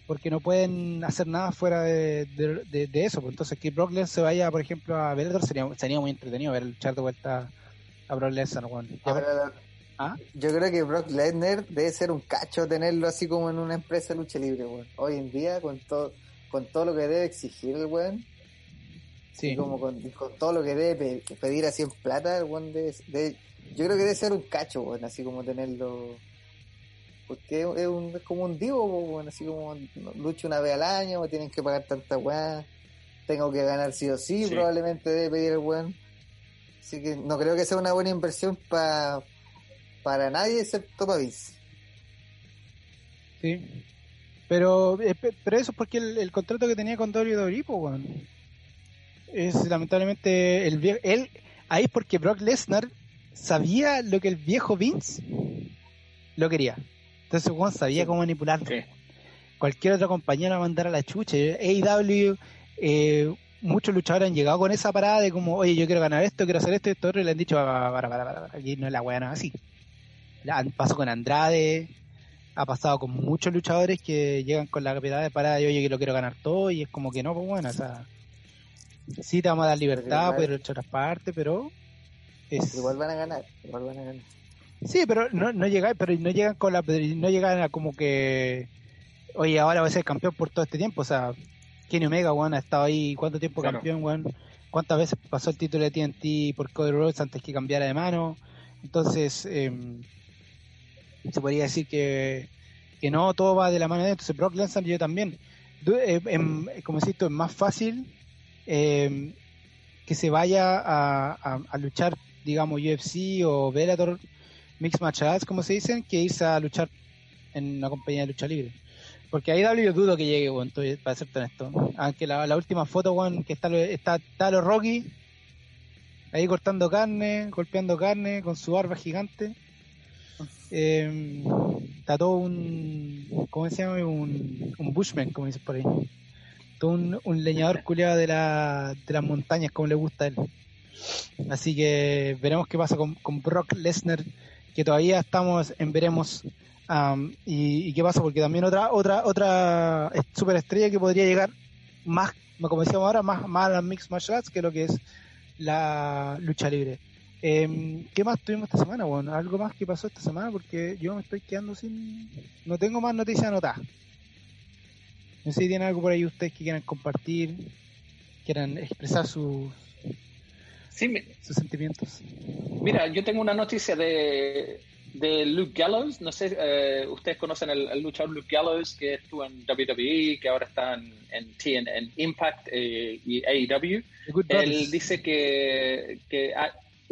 Porque no pueden hacer nada fuera de, de, eso. Pues entonces que Brock Lesnar se vaya, por ejemplo, a Bellator sería, sería muy entretenido ver luchar de vuelta a Brock Lesnar. ¿Ah? Yo creo que Brock Lesnar debe ser un cacho tenerlo así como en una empresa de lucha libre, Hoy en día, con todo con todo lo que debe exigir el weón. Sí. como con, todo lo que debe pedir así en plata, el weón debe, yo creo que debe ser un cacho, weón, así como tenerlo. Porque es, un, es como un divo, weón, así como lucho una vez al año, me tienen que pagar tanta weá, tengo que ganar sí o sí, probablemente debe pedir el weón. Así que no creo que sea una buena inversión para para nadie excepto para Vince. Sí, pero, eh, pero eso es porque el, contrato que tenía con WWE, pues, es lamentablemente el viejo, él, ahí es porque Brock Lesnar sabía lo que el viejo Vince lo quería. Entonces Juan sabía cómo manipularlo. Cualquier otra compañía lo va a mandar a la chucha. AEW, eh, muchos luchadores han llegado con esa parada de como, oye, yo quiero ganar esto, quiero hacer esto, esto, y le han dicho, para, para, para, para, aquí no es la weá, no así. Pasó con Andrade, ha pasado con muchos luchadores que llegan con la capacidad de parada y oye que lo quiero ganar todo y es como que no, pues bueno, o sea, sí te vamos a dar libertad, poder luchar otras partes, pero es... igual van a ganar, igual van a ganar. Sí, pero no, no llegan, pero no llegan con la no llegan a como que oye, ahora voy a ser campeón por todo este tiempo, o sea, Kenny Omega, weón, ha estado ahí cuánto tiempo campeón, weón, cuántas veces pasó el título de TNT por Cody Rhodes antes que cambiara de mano. Entonces, eh, se podría decir que, que no, todo va de la mano de Entonces, Brock Lesnar yo también. Eh, em, como insisto, es más fácil eh, que se vaya a, a, luchar, digamos, UFC o Bellator Mixed Match como se dicen, que irse a luchar en una compañía de lucha libre. Porque ahí yo dudo que llegue, bueno, para ser honesto. Aunque la, la última foto, bueno, que está, está, está Rocky ahí cortando carne, golpeando carne con su barba gigante. Eh, está todo un, ¿cómo se llama? Un, un bushman, como dicen por ahí. Todo un, un leñador culiado de, la, de las montañas, como le gusta a él. Así que veremos qué pasa con, con Brock Lesnar, que todavía estamos en veremos. Um, y, y, qué pasa, porque también otra otra otra superestrella que podría llegar más, como decíamos ahora, más, más a las Mixed Martial Arts que lo que es la lucha libre. Eh, ¿Qué más tuvimos esta semana? Bueno, algo más que pasó esta semana porque yo me estoy quedando sin... No tengo más noticias anotadas. No sé si tienen algo por ahí ustedes que quieran compartir, quieran expresar sus, sí, me... sus sentimientos. Mira, yo tengo una noticia de, de Luke Gallows. No sé, eh, ustedes conocen el, luchador Luke Gallows que estuvo en WWE, que ahora está en, en, TN, en Impact eh, y AEW. Él dice que, que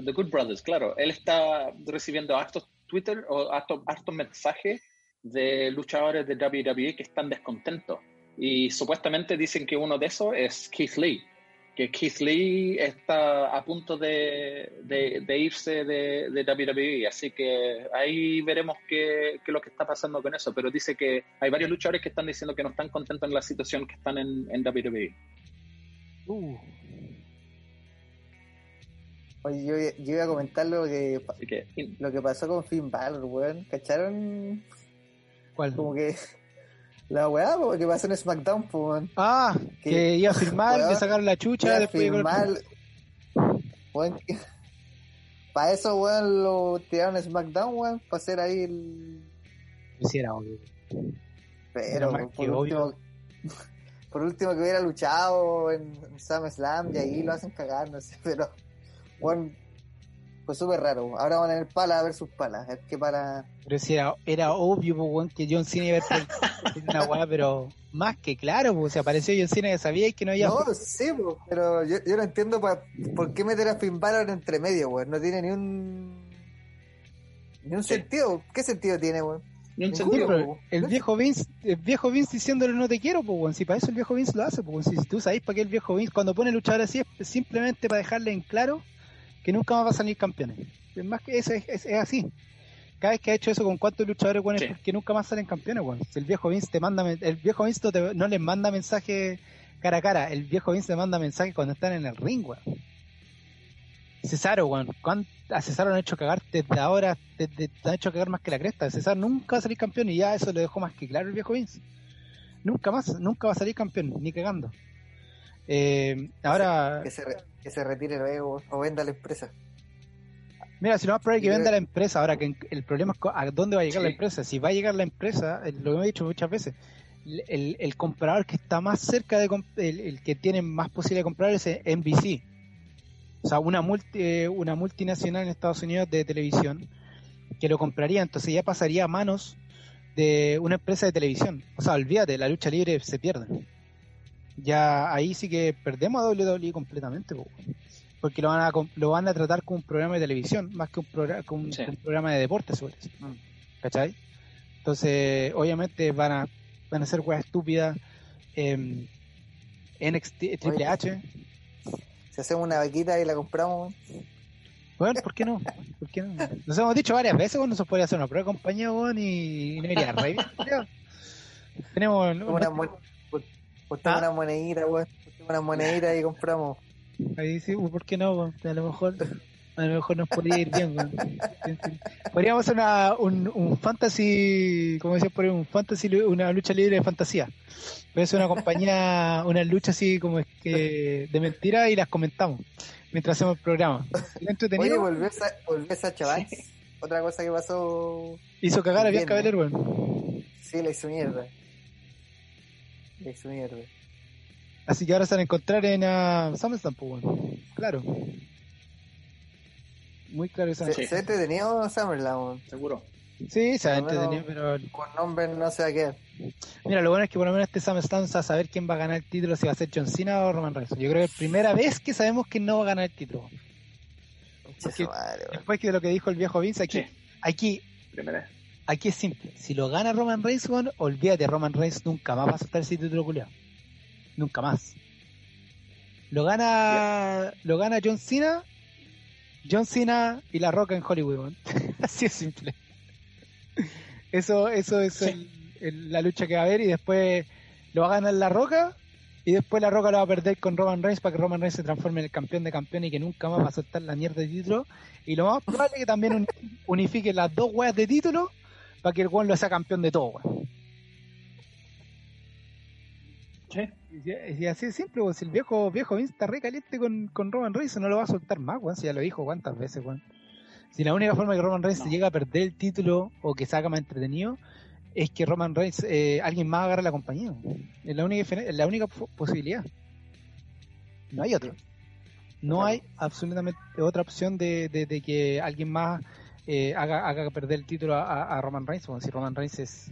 The Good Brothers, claro, él está recibiendo hartos Twitter o hartos mensajes de luchadores de WWE que están descontentos. Y supuestamente dicen que uno de esos es Keith Lee, que Keith Lee está a punto de, de, irse de, WWE, así que ahí veremos qué, qué, es lo que está pasando con eso, pero dice que hay varios luchadores que están diciendo que no están contentos en la situación que están en, en WWE. Uh. Oye, yo, yo, iba a comentar lo que, que, lo que pasó con Finn Balor, weón, ¿cacharon? ¿Cuál? Como que la weá, que pasó en SmackDown, pues, Ah, que, que, iba a firmar, que sacaron la chucha, después firmar. Weón, para eso, weón, lo tiraron en SmackDown, weón, para hacer ahí el. Sí, era obvio. Pero, Era por último, por último que hubiera luchado en, en SummerSlam y ahí lo hacen cagar, no sé, pero, weón, fue súper raro. Ahora van a ver sus palas. Es que para. Pero si era, era obvio, pues, weón, que John Cena iba a ver una weá, pero más que claro, pues, se apareció John Cena que sabía que no había. No, sí, pues, pero yo, yo no entiendo pa, por qué meter a Finn Balor entre medio, weón. No tiene ni un. Ni un sí. sentido. ¿Qué sentido tiene, weón? Ni un sentido. Pero el viejo Vince, el viejo Vince diciéndole no te quiero, pues, weón. Si para eso el viejo Vince lo hace, pues, si, si tú sabes para qué el viejo Vince, cuando pone luchador así, es simplemente para dejarle en claro que nunca más va a salir campeones. Es más que eso, es, es, es, así. Cada vez que ha hecho eso con cuántos luchadores, bueno, sí. es que nunca más salen campeones, bueno. Si el viejo Vince te manda, el viejo Vince no, te, no les manda mensaje cara a cara, el viejo Vince te manda mensaje cuando están en el ring, weón. Cesaro, weón, a Cesaro lo han hecho cagar desde ahora, desde, te han hecho cagar más que la cresta. Cesaro nunca va a salir campeón y ya eso le dejó más que claro el viejo Vince. Nunca más, nunca va a salir campeón, ni cagando. Eh, ahora. Que se, que se retire luego o venda la empresa. Mira, si no más probable que venda la empresa, ahora que el problema es a dónde va a llegar sí. la empresa. Si va a llegar la empresa, lo que he dicho muchas veces, el, el comprador que está más cerca de el, el, que tiene más posibilidad de comprar es NBC. O sea, una, multi, una multinacional en Estados Unidos de televisión que lo compraría, entonces ya pasaría a manos de una empresa de televisión. O sea, olvídate, la lucha libre se pierde. Ya ahí sí que perdemos a WWE completamente. Po porque lo van a lo van a tratar como un programa de televisión más que un programa como un, sí. un, programa de deporte sobre eso. Mm. ¿cachai? entonces obviamente van a van a ser weas estúpidas eh, NXT Triple H si hacemos una vaquita y la compramos bueno, ¿por qué no? ¿Por qué no? Nos hemos dicho varias veces, bueno, se podría hacer una prueba de compañía, bueno, y, y no iría bien. Tenemos una, una, ¿Ah? una monedita, weón. Una monedita y compramos. Ahí sí, ¿por qué no? A lo mejor, a lo mejor nos podría ir bien. Podríamos hacer una, un, un fantasy, como decía por ahí, un fantasy, una lucha libre de fantasía. Puede ser una compañía, una lucha así como es que de mentira y las comentamos mientras hacemos el programa. Oye, volvió esa, volvió esa chaval. Otra cosa que pasó. Hizo cagar a Bianca Belair, weón. Sí, la hizo mierda. La hizo mierda. Así que ahora se van a encontrar en uh, SummerSlam, pues, bueno. Claro. Muy claro Se, se ha entretenido SummerSlam, seguro. Sí, se ha entretenido, pero Con nombres no sé a qué. mira, lo bueno es que por lo menos este Sam Stance a saber quién va a ganar el título, si va a ser John Cena o Roman Reigns. Yo creo que es primera vez que sabemos que no va a ganar el título. Porque- Madre. Después que de lo que dijo el viejo Vince, aquí, Sí. aquí, Primera. Aquí es simple. Si lo gana Roman Reigns, weón, olvídate, Roman Reigns nunca más va a soltar ese título culiado. Nunca más. Lo gana, lo gana John Cena, John Cena y La Roca en Hollywood. Así es simple. Eso, eso es Sí. el- el- la lucha que va a haber y después lo va a ganar La Roca y después La Roca lo va a perder con Roman Reigns para que Roman Reigns se transforme en el campeón de campeones y que nunca más va a soltar la mierda de título. Y lo más probable es que también un- unifique las dos weas de título para que el weón lo sea campeón de todo, weón. Sí. Y, y así de simple, weón. Si el viejo, viejo Vince está re caliente con, con Roman Reigns, no lo va a soltar más, weón. Si ya lo dijo cuántas veces, weón. Si la única forma que Roman Reigns No. llega a perder el título o que saca más entretenido es que Roman Reigns, eh, alguien más agarre la compañía. Es la única, es la única po- posibilidad. No hay otra. No Claro. hay absolutamente otra opción de, de- de que alguien más eh, haga, haga perder el título a, Roman Reigns. Bueno, si Roman Reigns es.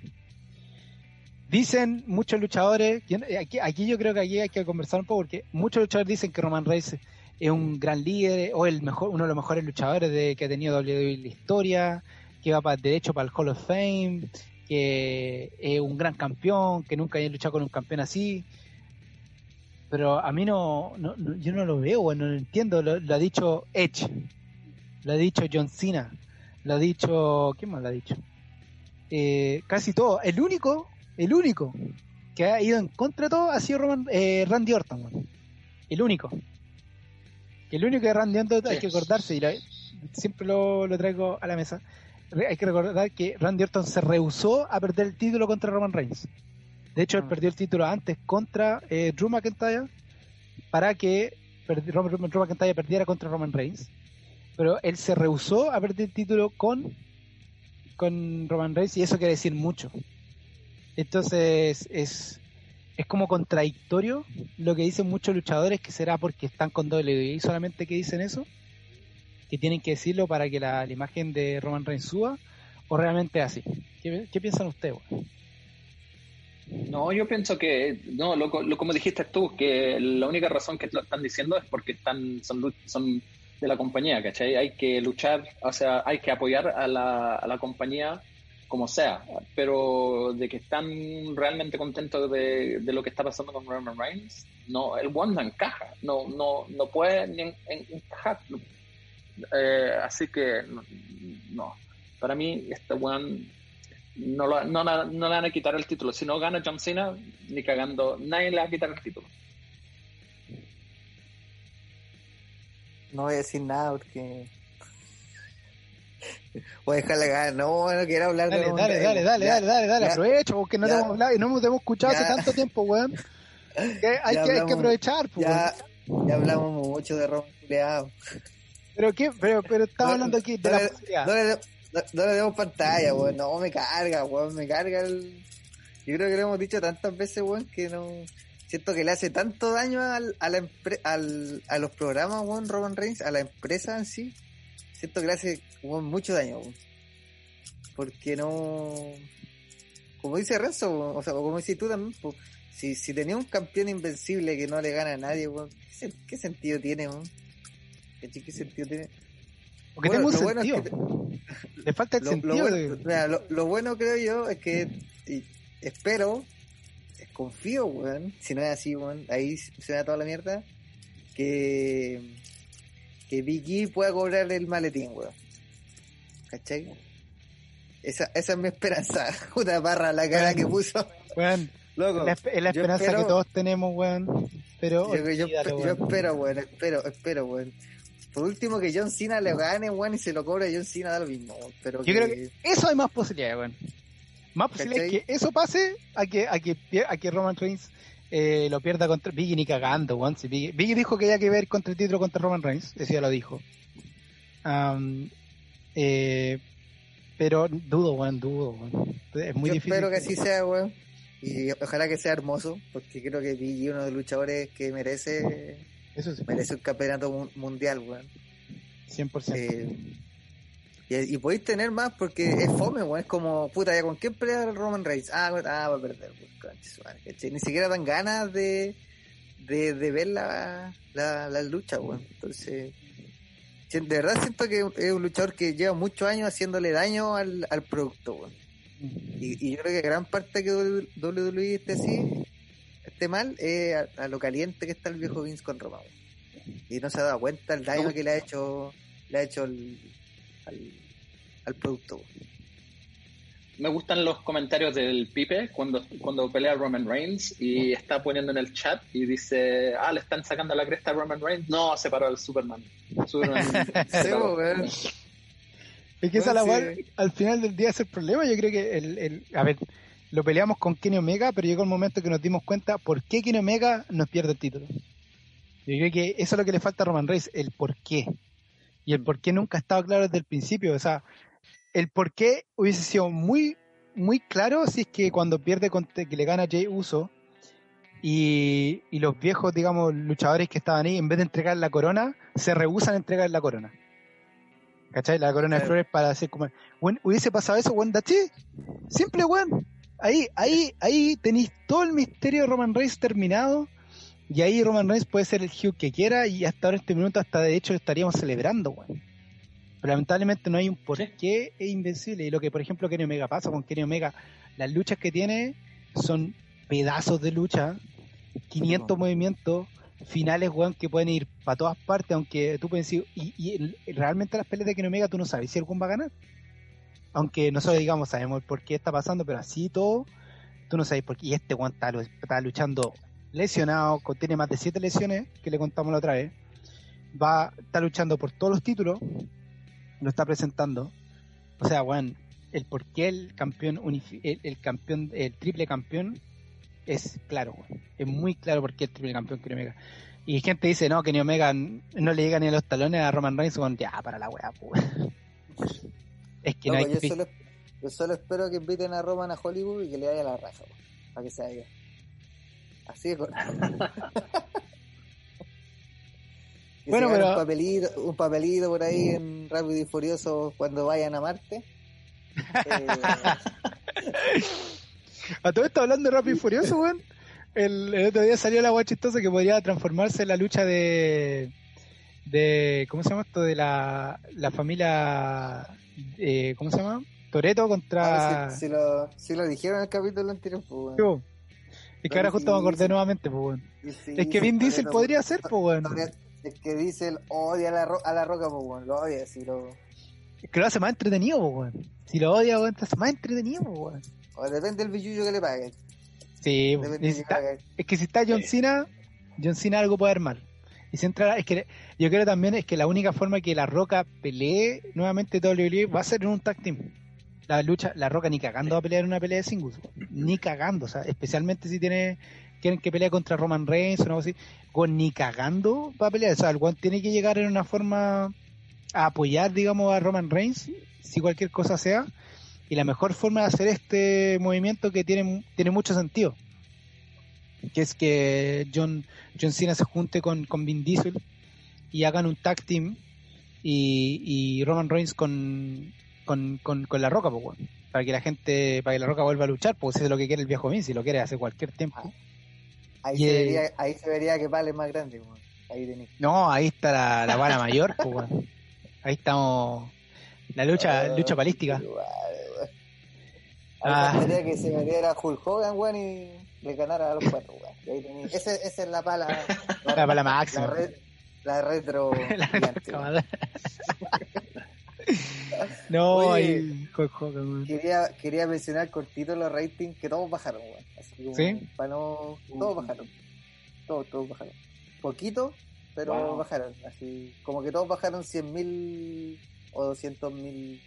Dicen muchos luchadores, eh, aquí, yo creo que aquí hay que conversar un poco porque muchos luchadores dicen que Roman Reigns es un gran líder o el mejor, uno de los mejores luchadores de, que ha tenido WWE en la historia, que va para derecho para el Hall of Fame, que es un gran campeón, que nunca haya luchado con un campeón así. Pero a mí no, no- no- yo no lo veo, no lo entiendo. Lo ha dicho Edge, lo ha dicho John Cena, lo ha dicho, ¿quién más lo ha dicho? Eh, casi todo. El único, el único que ha ido en contra de todo ha sido Roman, eh, Randy Orton, el único. El único de Randy Orton hay que acordarse y siempre lo, lo traigo a la mesa. Hay que recordar que Randy Orton se rehusó a perder el título contra Roman Reigns. De hecho, él Mm. perdió el título antes contra eh, Drew McIntyre para que Roman, Roman- Drew McIntyre perdiera contra Roman Reigns. Pero él se rehusó a perder el título con, con Roman Reigns y eso quiere decir mucho. Entonces es, es como contradictorio lo que dicen muchos luchadores que será porque están con WWE solamente que dicen eso, que tienen que decirlo para que la, imagen de Roman Reigns suba, o realmente así. ¿Qué, piensan ustedes? No, yo pienso que, no, lo, lo- como dijiste tú, que la única razón que lo están diciendo es porque están, son, son de la compañía, ¿cachai? Hay que luchar, o sea, hay que apoyar a la, a la compañía como sea, pero de que están realmente contentos de, de lo que está pasando con Roman Reigns, no, el One no encaja, no, no, no puede ni en- en- encajar. Eh, así que, no, para mí, este One no, lo- no, no le van a quitar el título. Si no gana John Cena, ni cagando, nadie le va a quitar el título. No voy a decir nada porque. Voy a dejarle ganar. No, no quiero hablar Dale, de dale, dale, dale, dale, dale, dale, ya, aprovecha, porque no te ya. hemos hablado y no hemos, te hemos escuchado Ya. hace tanto tiempo, weón. Que hay, que, hay que aprovechar, pues, Ya, ya hablamos mucho de Roman Culeado. Pero, ¿qué? pero, pero estamos No, hablando aquí de no la. No le, no le demos pantalla, weón. No, me carga, weón. Me carga el. Yo creo que lo hemos dicho tantas veces, weón, que no. Siento que le hace tanto daño al, a, la al, a los programas, weón, Roman Reigns, a la empresa en sí. Siento que le hace, weón, mucho daño, weón. Porque no. Como dice Renzo, weón, o sea, como dices tú también, pues, si, si tenía un campeón invencible que no le gana a nadie, weón, ¿qué, sen- qué sentido tiene. ¿Qué sentido tiene? Porque bueno, tengo un lo bueno es. Le falta el Lo, lo sentido. bueno, de- mira, lo- lo bueno creo yo es que y espero, confío, weón, si no es así, weón, ahí se da toda la mierda, que, que Big E pueda cobrar el maletín, weón. ¿Cachai? Esa, esa es mi esperanza. Una barra la cara que puso. Weón, Loco, es la esperanza espero- que todos tenemos, weón. Pero, yo, yo- olvídalo, yo weón. espero, weón, espero, espero, weón. Por último que John Cena le gane, weón, y se lo cobre a John Cena da lo mismo, weón, Pero Yo creo que eso hay más posibilidades, weón. Más posibilidades ¿Cachai? que eso pase a que, a que, a que Roman Reigns eh, lo pierda contra Biggie ni cagando, weón. Si Biggie, Biggie dijo que había que ver contra el título contra Roman Reigns, eso ya lo dijo. Eh, pero dudo, weón, dudo, weón. Es muy yo difícil. espero que así sea, weón. Y ojalá que sea hermoso, porque creo que Biggie es uno de los luchadores que merece Eso sí, merece un campeonato mu- mundial, weón. 100%. Eh, Y, y podéis tener más porque es fome, weón. Es como, puta, ¿ya con quién pelea el Roman Reigns? Ah, ah, va a perder, weón. Ni siquiera dan ganas de, de, de ver la, la, la lucha, weón. Entonces, de verdad siento que es un luchador que lleva muchos años haciéndole daño al, al producto, weón. Y, y yo creo que gran parte que WWE esté así, esté mal, es a, a lo caliente que está el viejo Vince con Roma. weón. Y no se ha dado cuenta el daño que le ha hecho, le ha hecho el- al, al producto. Me gustan los comentarios del Pipe cuando, cuando pelea Roman Reigns y está poniendo en el chat y dice, ah, le están sacando la cresta a Roman Reigns. No, se paró el Superman. Superman se Sí, paró. weón. Es que esa Bueno, la sí. cual, al final del día es el problema. Yo creo que el, el, a ver, lo peleamos con Kenny Omega, pero llegó el momento que nos dimos cuenta por qué Kenny Omega nos pierde el título. Yo creo que eso es lo que le falta a Roman Reigns, el por qué. Y el por qué nunca ha estado claro desde el principio. O sea, el por qué hubiese sido muy, muy claro si es que cuando pierde que le gana Jay Uso y, y los viejos, digamos, luchadores que estaban ahí, en vez de entregar la corona, se rehusan a entregar la corona. ¿Cachai? La corona de flores para hacer como. Bueno, hubiese pasado eso, weón, it. Simple, weón. Ahí, ahí, ahí tenéis todo el misterio de Roman Reigns terminado. Y ahí Roman Reigns puede ser el Hugh que quiera. Y hasta ahora, en este minuto, hasta de hecho, lo estaríamos celebrando, weón. Pero lamentablemente no hay un por qué es invencible. Y lo que, por ejemplo, Kenny Omega pasa con Kenny Omega, las luchas que tiene son pedazos de lucha, 500 movimientos, finales, weón, que pueden ir para todas partes, aunque tú puedes decir, y, y el- realmente las peleas de Kenny Omega tú no sabes si algún va a ganar. Aunque nosotros digamos, sabemos por qué está pasando, pero así todo, tú no sabes por qué. Y este weón está luchando lesionado, tiene más de 7 lesiones, que le contamos la otra vez. Va, está luchando por todos los títulos, lo está presentando. O sea, weón, el por qué el campeón, el, el campeón, el triple campeón es claro, es muy claro por qué el triple campeón Kenny Omega. Y gente dice, no, que Kenny Omega no le llega ni a los talones a Roman Reigns, con ya, para la weá. Es que no, hay yo, que... solo, yo solo espero que inviten a Roman a Hollywood y que le vaya la raja, para que se vaya. Así de corto. Bueno, pero- un papelito, un papelito por ahí en Rápido y Furioso cuando vayan a Marte. Eh, A todo esto hablando de Rápido y Furioso, weón. El, el otro día salió la chistosa que podría transformarse en la lucha de. de ¿Cómo se llama esto? De la, la familia. eh, ¿Cómo se llama? Toreto contra. ah, si, si lo, si lo dijeron en el capítulo anterior, pues, po. Es que ahora justo me acordé nuevamente, pues, sí, Es que Vin Diesel podría ser, pues. Toretto- Es que Diesel odia a la, ro- a la roca, pues, weón. Lo odia, si lo. Es que lo hace más entretenido, pues, weón. Si lo odia, hace más entretenido, pues, weón. O depende del billuyo que le paguen. Sí, Depende y de si que está- paguen. es que si está John Cena, John Cena algo puede armar. Y si entra, es que yo creo también es que la única forma que la Roca pelee nuevamente WWE va a ser en un tag team. La lucha, la Roca ni cagando va a pelear en una pelea de singles, ni cagando, o sea, especialmente si tiene quieren que pelee contra Roman Reigns o algo así, con ni cagando va a pelear, o sea, el tiene que llegar en una forma a apoyar, digamos, a Roman Reigns, si cualquier cosa sea, y la mejor forma de hacer este movimiento que tiene, tiene mucho sentido, que es que John, John Cena se junte con, con Vin Diesel y hagan un tag team y, y Roman Reigns con, con, con, con la roca, pues, weón. para que la gente, para que la roca vuelva a luchar, pues eso es lo que quiere el viejo Vince, si lo quiere hace cualquier tiempo. Ahí, Y, se eh, vería, ahí se vería que vale más grande. Ahí tenés. No, ahí está la, la vara mayor, pues, weón. ahí estamos, la lucha, Ah, lucha palística. Ah. Ahí faltaría que se metiera Hulk Hogan, weón, y le ganara a los cuatro, weón. Ahí Esa es la pala. La pala máxima. La, red- la retro. La cámara. no, Oye. ahí, Hulk Hogan, weón. Quería, quería mencionar cortito los ratings que todos bajaron, weón. Así como ¿Sí? para no. Todos bajaron. Todos, todos bajaron. Poquito, pero Wow. bajaron. Así como que todos bajaron 100.000 o 200.000.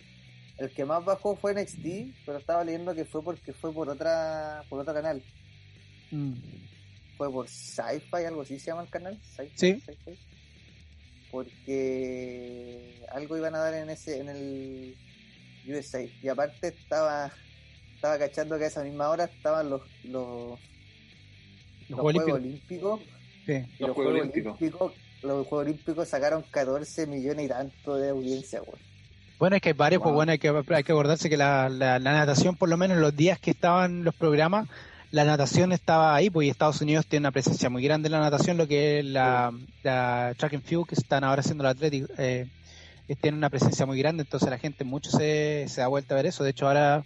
El que más bajó fue NXT, pero estaba leyendo que fue porque fue por otra por otro canal. Mm. Fue por Sci-Fi, algo así se llama el canal. Sci-Fi, Sí. Sci-Fi. Porque algo iban a dar en ese en el USA. Y aparte estaba estaba cachando que a esa misma hora estaban los los, Los los Juegos Olímpicos. Olímpicos. Sí. Y Los los Juegos Olímpicos. Olímpicos, los Juegos Olímpicos sacaron 14 millones y tanto de audiencia, weón. Bueno, es que hay varios, pues bueno, hay que, hay que acordarse que la, la, natación, por lo menos los días que estaban los programas, la natación estaba ahí, pues y Estados Unidos tiene una presencia muy grande en la natación, lo que es la, la track and field que están ahora haciendo el Atlético, eh, tiene una presencia muy grande, entonces la gente mucho se, se da vuelta a ver eso. De hecho, ahora,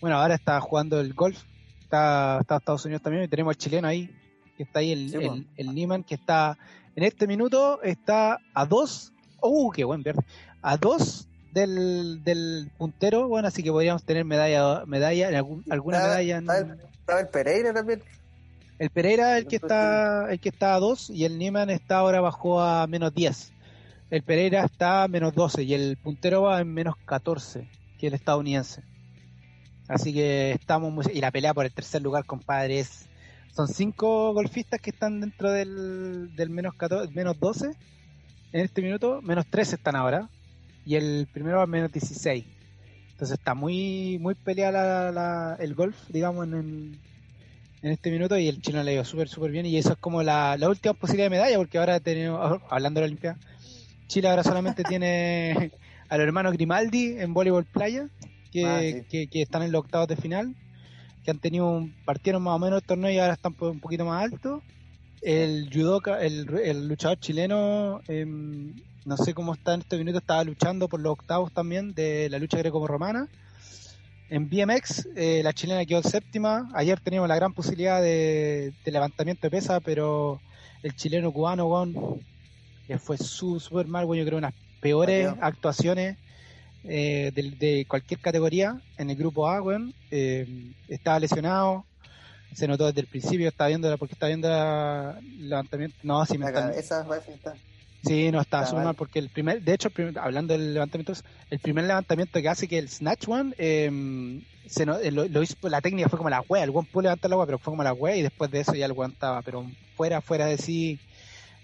bueno, ahora está jugando el golf, está, está Estados Unidos también, y tenemos al chileno ahí, que está ahí, el, el, el Niman, que está en este minuto, está a dos, uh, qué buen verde, a dos del, del puntero, bueno, así que podríamos tener medalla, medalla, alguna medalla. En... Estaba el Pereira también. El Pereira el que está, el que está a 2 y el Niman está ahora bajó a menos 10. El Pereira está a menos 12 y el puntero va en menos 14 que el estadounidense. Así que estamos muy... Y la pelea por el tercer lugar, compadre, es... Son cinco golfistas que están dentro del, del menos, 14, menos 12 en este minuto. Menos 13 están ahora. Y el primero va a menos 16. Entonces está muy muy peleada la, el golf, digamos, en, en este minuto. Y el chino le dio súper, súper bien. Y eso es como la, la última posibilidad de medalla, porque ahora tenemos, hablando de la Olimpiada, Chile ahora solamente tiene a los hermanos Grimaldi en voleibol playa, que, Ah, sí. que, que están en los octavos de final, que han tenido un, partieron más o menos el torneo y ahora están un poquito más alto. El judoka, el, el luchador chileno, em, no sé cómo está en este minuto, estaba luchando por los octavos también de la lucha greco-romana. En BMX, eh, la chilena quedó séptima. Ayer teníamos la gran posibilidad de, de levantamiento de pesa, pero el chileno cubano, weón, le fue su- súper mal, weón. Yo creo unas peores Adiós. actuaciones eh, de, de cualquier categoría en el grupo A, weón. Eh, estaba lesionado, se notó desde el principio, estaba viendo la- porque estaba viendo la- el levantamiento. No, sí, La mental- cabeza parece que está. Sí, no, estaba súper mal. porque el primer, de hecho, primer- hablando del levantamiento, el primer levantamiento que hace que el Snatch One, eh, se no- eh, lo, lo hizo, la técnica fue como la wea, el one pudo levantar la wea, pero fue como la wea y después de eso ya el estaba, pero fuera, fuera de sí,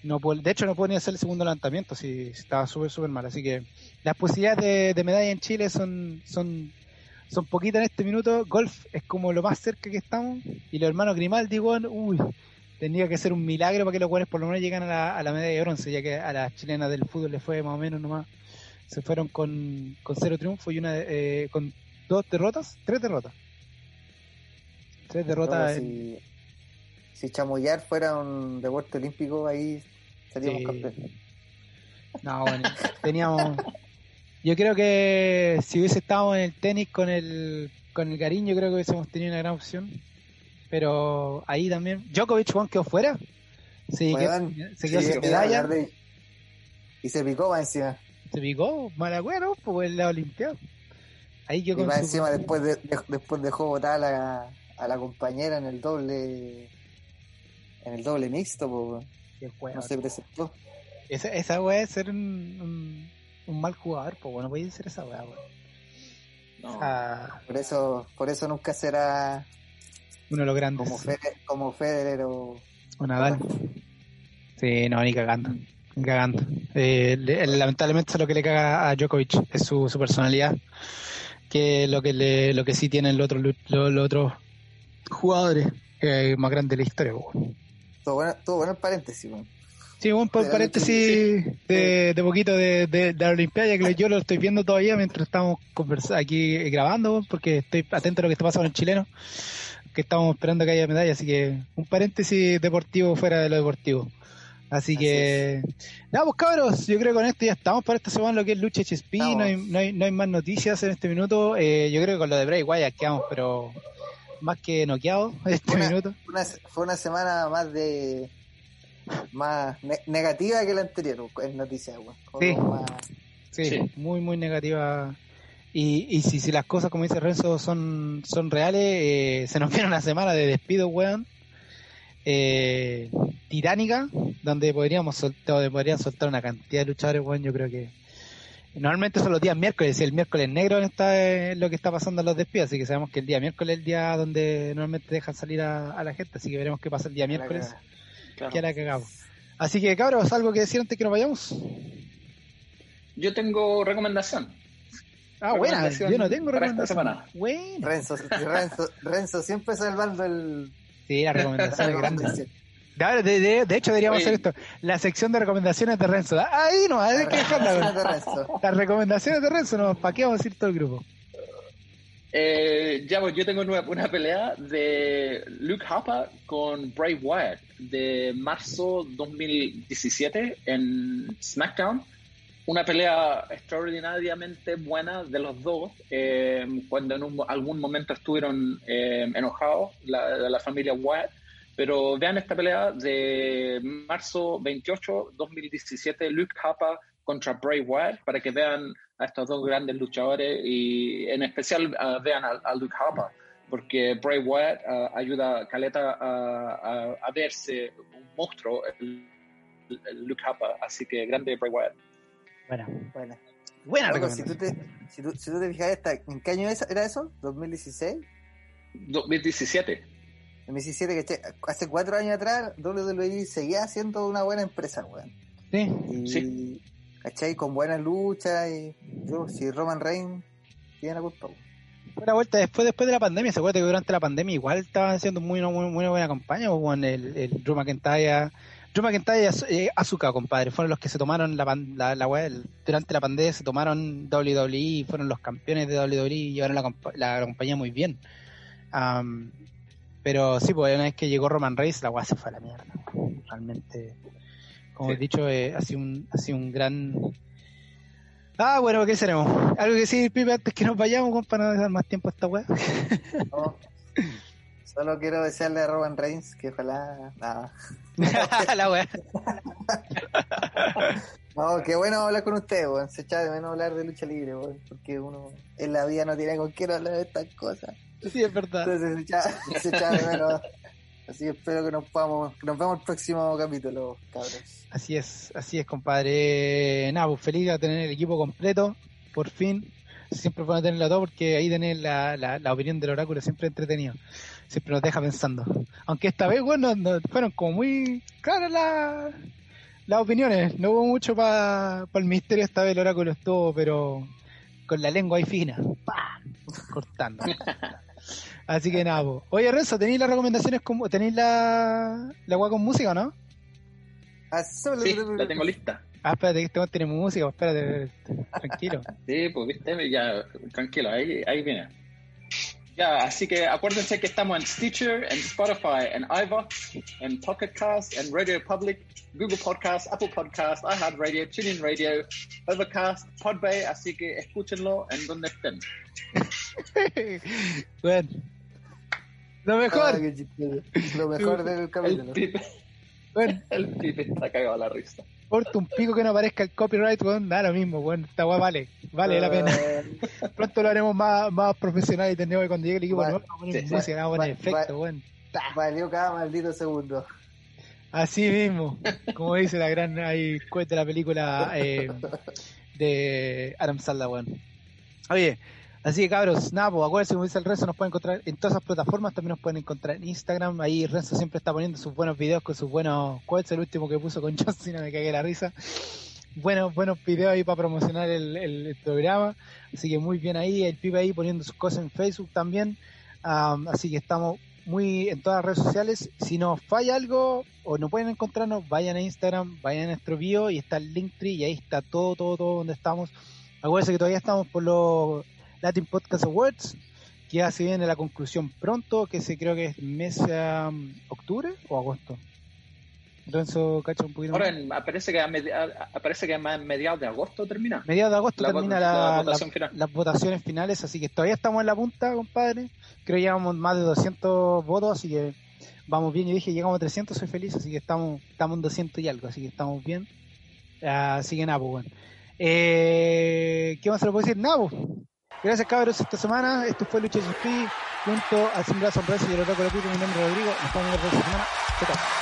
no de hecho no pudo ni hacer el segundo levantamiento, sí, sí estaba súper, súper mal, así que las posibilidades de, de medalla en Chile son, son, son poquitas en este minuto, golf es como lo más cerca que estamos, y los hermanos Grimaldi, weón, uy, Tendría que ser un milagro para que los buenos por lo menos lleguen a la, a la medalla de bronce, ya que a las chilenas del fútbol les fue más o menos nomás. Se fueron con, con cero triunfo y una eh, con dos derrotas, tres derrotas. Tres derrotas. En- si, chamullar fuera un deporte olímpico, ahí seríamos campeones. No, bueno, teníamos. Yo creo que si hubiese estado en el tenis con el con el cariño, creo que hubiésemos tenido una gran opción. Pero ahí también. Djokovic, Juan, quedó fuera. Sí, Weón, que- se quedó sí, sin medalla. de- Y se picó más encima. Se picó, malagüero, pues en la Olimpiada. Ahí yo Y más su- encima después, de, de- después dejó botar a la, a la compañera en el doble en el doble mixto, weón. no se presentó. Esa, esa weá es ser un, un, un mal jugador, pues bueno, puede ser esa weá, weón. No. Ah, Por eso, por eso nunca será uno de los grandes. como Federer, como Federer o O Nadal. Sí, no, ni cagando. Ni cagando. Eh, le- lamentablemente es lo que le caga a Djokovic, es su, su personalidad. Que lo que le, lo que sí tienen los otros, los, los otros jugadores eh, más grandes de la historia. Todo bueno, todo bueno el paréntesis. Sí, un paréntesis de, de poquito de, de, de la Olimpiada, que yo lo estoy viendo todavía mientras estamos aquí grabando, porque estoy atento a lo que está pasando en el chileno, que estamos esperando que haya medalla, así que un paréntesis deportivo fuera de lo deportivo. Así Así que, nada, pues cabros, yo creo que con esto ya estamos para esta semana lo que es lucha Estamos. no hay, no, hay, no hay más noticias en este minuto, eh, yo creo que con lo de Bray Wyatt quedamos, pero más que noqueados en este Una- minuto. Una- fue una semana más de más ne- negativa que la anterior Sí. más- Sí, Sí. muy, muy negativa. Y, y si, si las cosas, como dice Renzo, son, son reales, eh, se nos viene una semana de despido, weón. Eh, titánica, donde podríamos soltar, donde podrían soltar una cantidad de luchadores, weón. Yo creo que normalmente son los días miércoles, y el miércoles negro está es lo que está pasando en los despidos, así que sabemos que el día miércoles es el día donde normalmente dejan salir a, a la gente, así que veremos qué pasa el día miércoles, Claro. que la cagamos. Así que cabros, algo que decir antes que nos vayamos. Yo tengo recomendación. Ah, buena, yo no tengo para esta recomendación. semana. Buena. Renzo, Renzo, Renzo siempre salvando el Sí, la recomendación es grande. De, de, de hecho, deberíamos Oye. hacer esto. La sección de recomendaciones de Renzo. Ahí no, hay que dejarla. Las recomendaciones de Renzo, no, ¿para qué vamos a ir todo el grupo? Eh, ya, pues yo tengo una, una pelea de Luke Harper con Bray Wyatt de marzo 2017 en SmackDown. Una pelea extraordinariamente buena de los dos, eh, cuando en un- algún momento estuvieron eh, enojados la, la familia Wyatt. Pero vean esta pelea de marzo 28, 2017, Luke Harper contra Bray Wyatt, para que vean a estos dos grandes luchadores y en especial ah, vean a, a Luke Harper, porque Bray Wyatt ah, ayuda a Caleta a, a- a verse un monstruo, el, el Luke Harper, así que grande Bray Wyatt. Bueno, Bueno, buena loco, si tú te, si tú, si tú te fijas, esta, ¿en qué año era eso? ¿2016? 2017. 2017, que hace cuatro años atrás WWE seguía siendo una buena empresa, weón. Sí, Y, Sí. ¿cachai? Con buenas luchas y yo, si Roman Reigns tiene la culpa, weón. fue la vuelta después, después de la pandemia. Se acuerda que durante la pandemia igual estaban haciendo muy, muy, muy buena campaña con el, el Drew McIntyre. Drew McIntyre y eh, Asuka, compadre, fueron los que se tomaron la, la, la el- durante la pandemia, se tomaron WWE, fueron los campeones de WWE y llevaron la, compa- la compañía muy bien. Am, pero sí, pues una vez que llegó Roman Reigns, la weá se fue a la mierda. Realmente, como Sí. he dicho, eh, ha, sido un, ha sido un gran... Ah, bueno, ¿qué seremos? ¿Algo que decir, Pipe, antes que nos vayamos, para no dar más tiempo a esta weá? No. Solo quiero desearle a Roman Reigns que ojalá. Nada. la weá. No, qué bueno hablar con ustedes, weón. Se echa de menos hablar de lucha libre, weón. Porque uno en la vida no tiene con quién hablar de estas cosas. Sí, es verdad. Entonces se echa, se echa de menos. Así espero que nos podamos, que nos vemos el próximo capítulo, cabros. Así es, así es, compadre. Nada, pues feliz de tener el equipo completo, por fin. Siempre bueno tenerlo todo porque ahí tener la, la, la opinión del oráculo siempre entretenido. Siempre nos deja pensando. Aunque esta vez, bueno, no- fueron como muy claras las las opiniones. No hubo mucho para el misterio esta vez el oráculo estuvo, pero con la lengua ahí fina. ¡Pah! Cortando. Así que nada, pues. Oye, Renzo, ¿tenéis las recomendaciones? Como, ¿Tenéis la, la agua con música o no? Ah, Sí, la tengo lista. Ah, espérate, que este tenemos música, espérate, tranquilo. Sí, pues viste, ya, tranquilo, ahí, ahí viene. Ya, así que acuérdense que estamos en Stitcher, en Spotify, en iVoox, en Pocket Cast, en Radio Public, Google Podcast, Apple Podcast, iHeartRadio, TuneIn Radio, Overcast, Podbay, así que escúchenlo en donde estén. bueno, lo Ah, mejor, chistoso. Lo mejor del El capítulo. pipe, bueno, el pipe está cagado a la risa. Porta un pico que no aparezca el copyright, weón, da lo mismo, bueno, esta weá vale, vale la pena. Pronto lo haremos más, más profesional y tendremos que cuando llegue el equipo Vale. nuevo, vamos a poner Sí. música, vamos a poner efecto, weón. Valió cada maldito segundo. Así mismo, como dice la gran ahí, de la película eh, de Adam Sandler, weón. Oye, así que cabros, nada, pues acuérdense, como dice el Renzo, nos pueden encontrar en todas esas plataformas, también nos pueden encontrar en Instagram, ahí Renzo siempre está poniendo sus buenos videos con sus buenos quotes, el último que puso con John Cena me cagué la risa. Buenos, buenos videos ahí para promocionar el, programa, así que muy bien ahí, el pibe ahí poniendo sus cosas en Facebook también, Am, así que estamos muy en todas las redes sociales. Si nos falla algo o no pueden encontrarnos, vayan a Instagram, vayan a nuestro bio y está el Linktree y ahí está todo, todo, todo donde estamos. Acuérdense que todavía estamos por los Latin Podcast Awards, que ya se viene la conclusión pronto, que se creo que es mes am, octubre o agosto. Renzo, cacha un poquito Ahora en- aparece que a, medi- a- aparece que a mediados de agosto termina. Mediados de agosto La termina la la, votación final. las votaciones finales, así que todavía estamos en la punta, compadre. Creo que llevamos más de 200 votos, así que vamos bien. Yo dije, llegamos a 300, soy feliz, así que estamos, estamos en 200 y algo, así que estamos bien. Así que nada, pues bueno. Eh, ¿Qué más se lo puedo decir? Nada, pues. Gracias, cabros, esta semana. Esto fue Lucha GP junto a Sin Brazo y el Otaku Pico. Mi nombre es Rodrigo. Nos vemos la próxima semana. Chao.